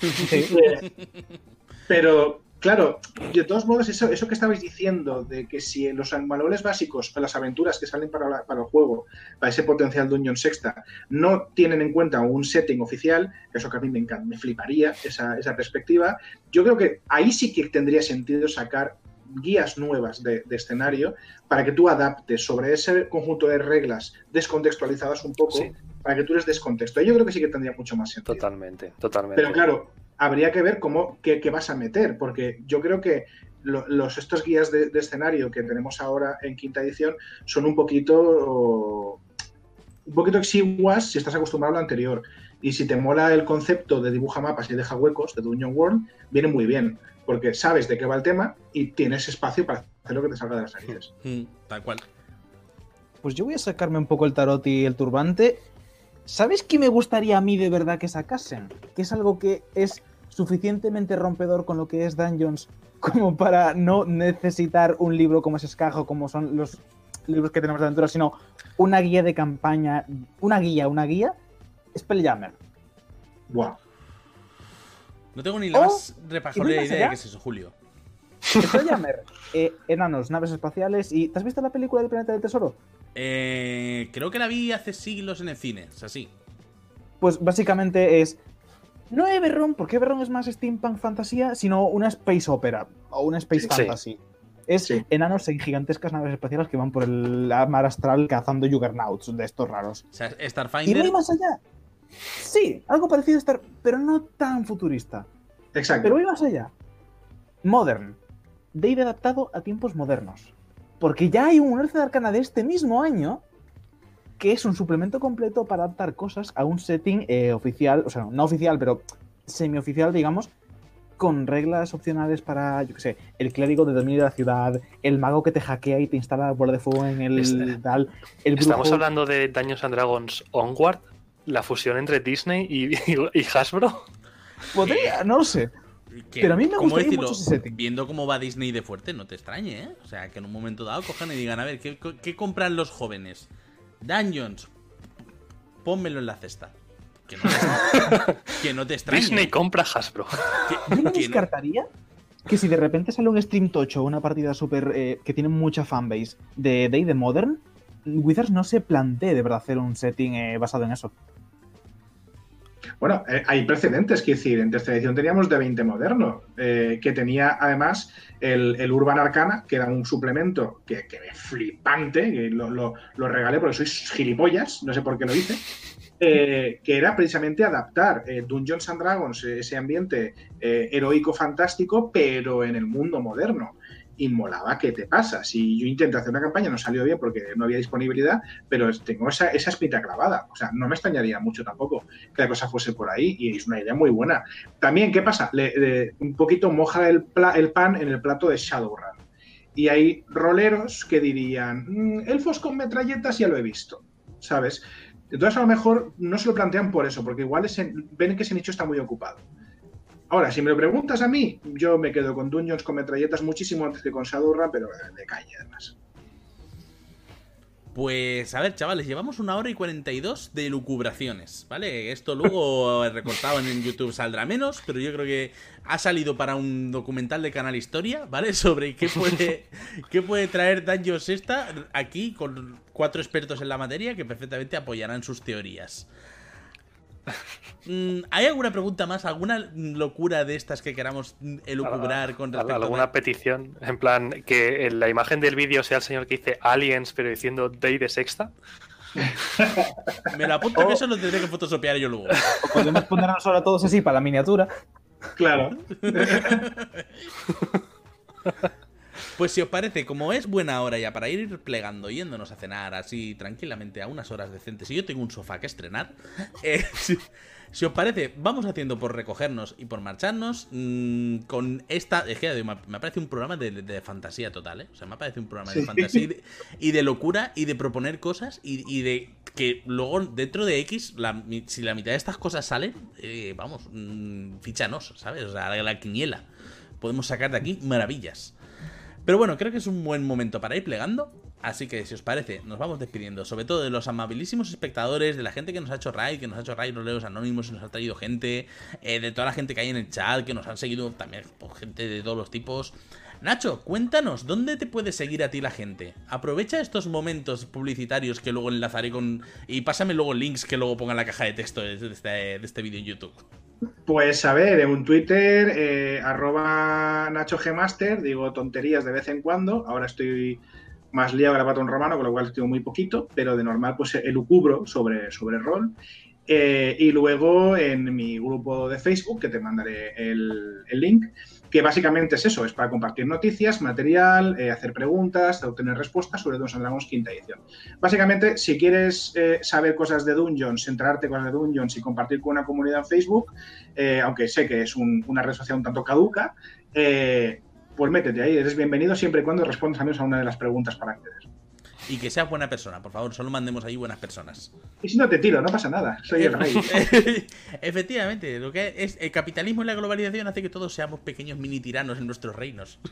Pero, claro, de todos modos, eso, eso que estabais diciendo, de que si los manuales básicos para las aventuras que salen para, para el juego, para ese potencial Dungeon Sexta, no tienen en cuenta un setting oficial, eso que a mí me, encanta, me fliparía, esa, esa perspectiva, yo creo que ahí sí que tendría sentido sacar guías nuevas de, escenario para que tú adaptes sobre ese conjunto de reglas descontextualizadas un poco para que tú les des contexto. Yo creo que sí que tendría mucho más sentido. Totalmente, totalmente. Pero claro, habría que ver cómo, qué, vas a meter, porque yo creo que los, estos guías de, escenario que tenemos ahora en quinta edición son un poquito un poquito exiguas si estás acostumbrado a lo anterior. Y si te mola el concepto de dibuja mapas y deja huecos de Dungeon World, viene muy bien, porque sabes de qué va el tema y tienes espacio para hacer lo que te salga de las narices. Mm, tal cual. Pues yo voy a sacarme un poco el tarot y el turbante. ¿Sabes qué me gustaría a mí de verdad que sacasen? Que es algo que es suficientemente rompedor con lo que es Dungeons como para no necesitar un libro como es Escajo, como son los libros que tenemos de aventura, sino una guía de campaña, una guía, una guía Spelljammer. Wow. No tengo ni la más repajolera idea de qué es eso, Julio. Eh, enanos, naves espaciales y... ¿Te has visto la película del planeta del tesoro? Eh, creo que la vi hace siglos en el cine, es así. Pues básicamente es... No Everron, porque Everron es más steampunk fantasía, sino una space opera o una space fantasy. Es enanos en gigantescas naves espaciales que van por el mar astral cazando juggernauts de estos raros. O sea, Starfinder. Y no más allá. Sí, algo parecido a Star, pero no tan futurista. Exacto. Pero voy más allá. Modern. Dave adaptado a tiempos modernos. Porque ya hay un de Arcana de este mismo año que es un suplemento completo para adaptar cosas a un setting eh, oficial, o sea, no oficial, pero semi-oficial, digamos, con reglas opcionales para, yo qué sé, el clérigo de dominio de la ciudad, el mago que te hackea y te instala la bola de fuego en el este, tal. ¿Estamos hablando de Daños and Dragons Onward? ¿La fusión entre Disney y, y Hasbro? Podría, no lo sé. Pero a mí me gusta mucho ese setting. Viendo cómo va Disney de fuerte, no te extrañe, ¿eh? O sea, que en un momento dado cojan y digan, a ver, ¿qué, compran los jóvenes? Dungeons. Pónmelo en la cesta. Que no, te, que no te extrañe. Disney compra Hasbro. Yo no descartaría que si de repente sale un Stream Tocho, una partida súper. Eh, que tiene mucha fanbase de Day de Modern, Wizards no se plantee de verdad hacer un setting eh, basado en eso. Bueno, eh, hay precedentes, quiero decir, en tercera edición teníamos de 20 moderno, eh, que tenía además el, Urban Arcana, que era un suplemento que, que flipante, que lo, lo, regalé porque sois gilipollas, no sé por qué lo hice, eh, que era precisamente adaptar Dungeons and Dragons, ese ambiente heroico fantástico, pero en el mundo moderno y molaba que te pasa. Si yo intenté hacer una campaña, no salió bien porque no había disponibilidad, pero tengo esa, esa espita clavada. O sea, no me extrañaría mucho tampoco que la cosa fuese por ahí y es una idea muy buena. También, ¿qué pasa? Le, un poquito moja el, el, pan en el plato de Shadowrun. Y hay roleros que dirían, mm, elfos con metralletas ya lo he visto, ¿sabes? Entonces a lo mejor no se lo plantean por eso, porque igual ven que ese nicho está muy ocupado. Ahora, si me lo preguntas a mí, yo me quedo con Dungeons con metralletas muchísimo antes que con Shadowrun, pero de calle además. Pues a ver, chavales, llevamos una hora y 42 de lucubraciones, ¿vale? Esto luego recortado en YouTube saldrá menos, pero yo creo que ha salido para un documental de Canal Historia, ¿vale? Sobre qué puede, qué puede traer Dungeons esta aquí con cuatro expertos en la materia que perfectamente apoyarán sus teorías. Mm, ¿Hay alguna pregunta más? ¿Alguna locura de estas que queramos elucubrar con respecto ¿Alguna petición? En plan, que en la imagen del vídeo sea el señor que dice Aliens, pero diciendo Day de sexta. Me lo apunto que eso lo tendré que photoshopear yo luego. podemos ponernos ahora todos así para la miniatura. Claro. Pues si os parece, como es buena hora ya para ir plegando, yéndonos a cenar así tranquilamente a unas horas decentes, y yo tengo un sofá que estrenar, eh, si, os parece, vamos haciendo por recogernos y por marcharnos mm, con esta... Es que me parece un programa de, fantasía total, ¿eh? O sea, me parece un programa de fantasía y de, locura y de proponer cosas y, de que luego dentro de X, si la mitad de estas cosas salen, eh, vamos, mm, fichanos, ¿sabes? O sea, la quiniela. Podemos sacar de aquí maravillas. Pero bueno, creo que es un buen momento para ir plegando. Así que si os parece, nos vamos despidiendo, sobre todo de los amabilísimos espectadores, de la gente que nos ha hecho raid, que nos ha hecho raid los anónimos y nos ha traído gente, eh, de toda la gente que hay en el chat, que nos han seguido también por gente de todos los tipos. Nacho, cuéntanos, ¿dónde te puede seguir a ti la gente? Aprovecha estos momentos publicitarios que luego enlazaré con... Y pásame luego links que luego ponga en la caja de texto de este, de este vídeo en YouTube. Pues a ver, en un Twitter, eh, arroba Nacho Gmaster, digo tonterías de vez en cuando. Ahora estoy más liado que la romano, con lo cual escribo muy poquito, pero de normal pues elucubro sobre, sobre rol. Eh, y luego en mi grupo de Facebook, que te mandaré el, el link, que básicamente es eso, es para compartir noticias, material, eh, hacer preguntas, obtener respuestas sobre Dungeons Dragons quinta edición. Básicamente, si quieres eh, saber cosas de Dungeons, enterarte cosas de Dungeons y compartir con una comunidad en Facebook, eh, aunque sé que es una red social un tanto caduca, pues métete ahí, eres bienvenido siempre y cuando respondas a menos a una de las preguntas para acceder. Y que seas buena persona, por favor, solo mandemos ahí buenas personas. Y si no te tiro, no pasa nada, soy el rey. Efectivamente, lo que es el capitalismo y la globalización hace que todos seamos pequeños mini tiranos en nuestros reinos.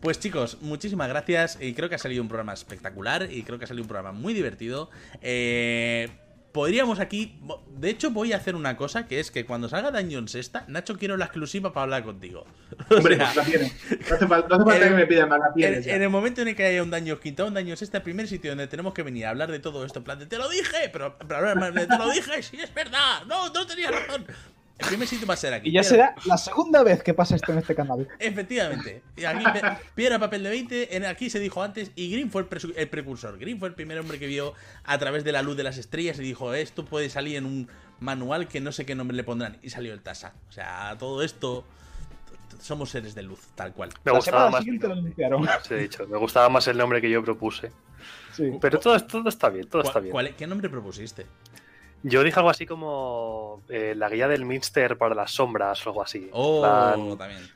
Pues chicos, muchísimas gracias. Y creo que ha salido un programa espectacular. Y creo que ha salido un programa muy divertido. Eh, podríamos aquí. De hecho, voy a hacer una cosa: que es que cuando salga Dungeon Sexta, Nacho, quiero la exclusiva para hablar contigo. Hombre, pues la tiene. No hace falta, que me pidan más, la En, el momento en el que haya un Dungeon Quinta, un Dungeon Sexta, el primer sitio donde tenemos que venir a hablar de todo esto, en plan de te lo dije, pero, pero te lo dije, sí es verdad, no, no tenías razón. El primer sitio va a ser aquí. Y ya será la segunda vez que pasa esto en este canal. Efectivamente. Y aquí, piedra, papel de 20. En, aquí se dijo antes. Y Green fue el, precursor. Green fue el primer hombre que vio a través de la luz de las estrellas y dijo: Esto puede salir en un manual que no sé qué nombre le pondrán. Y salió el Tasa. O sea, todo esto. Somos seres de luz, tal cual. Me gustaba más. dicho, me gustaba más el nombre que yo propuse. Sí. Pero todo, todo está bien, todo está bien. ¿Qué nombre propusiste? Yo dije algo así como eh, la guía del Minster para las sombras o algo así. Oh, también.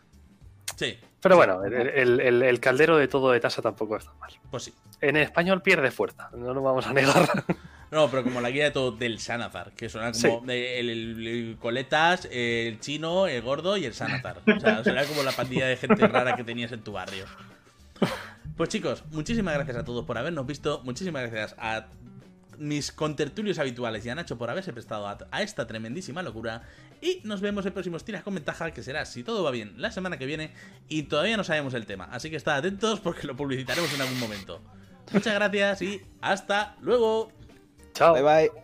Sí. Pero bueno, el, caldero de todo de tasa tampoco está mal. Pues sí. En español pierde fuerza, no lo vamos a negar. No, pero como la guía de todo del Sanazar, que suena como el, Coletas, el chino, el gordo y el Sanazar. O sea, suena como la pandilla de gente rara que tenías en tu barrio. Pues chicos, muchísimas gracias a todos por habernos visto. Muchísimas gracias a mis contertulios habituales y a Nacho por haberse prestado a, esta tremendísima locura. Y nos vemos en próximos tiras con ventaja, que será, si todo va bien, la semana que viene. Y todavía no sabemos el tema, así que estad atentos porque lo publicitaremos en algún momento. Muchas gracias y hasta luego. Chao. Bye bye.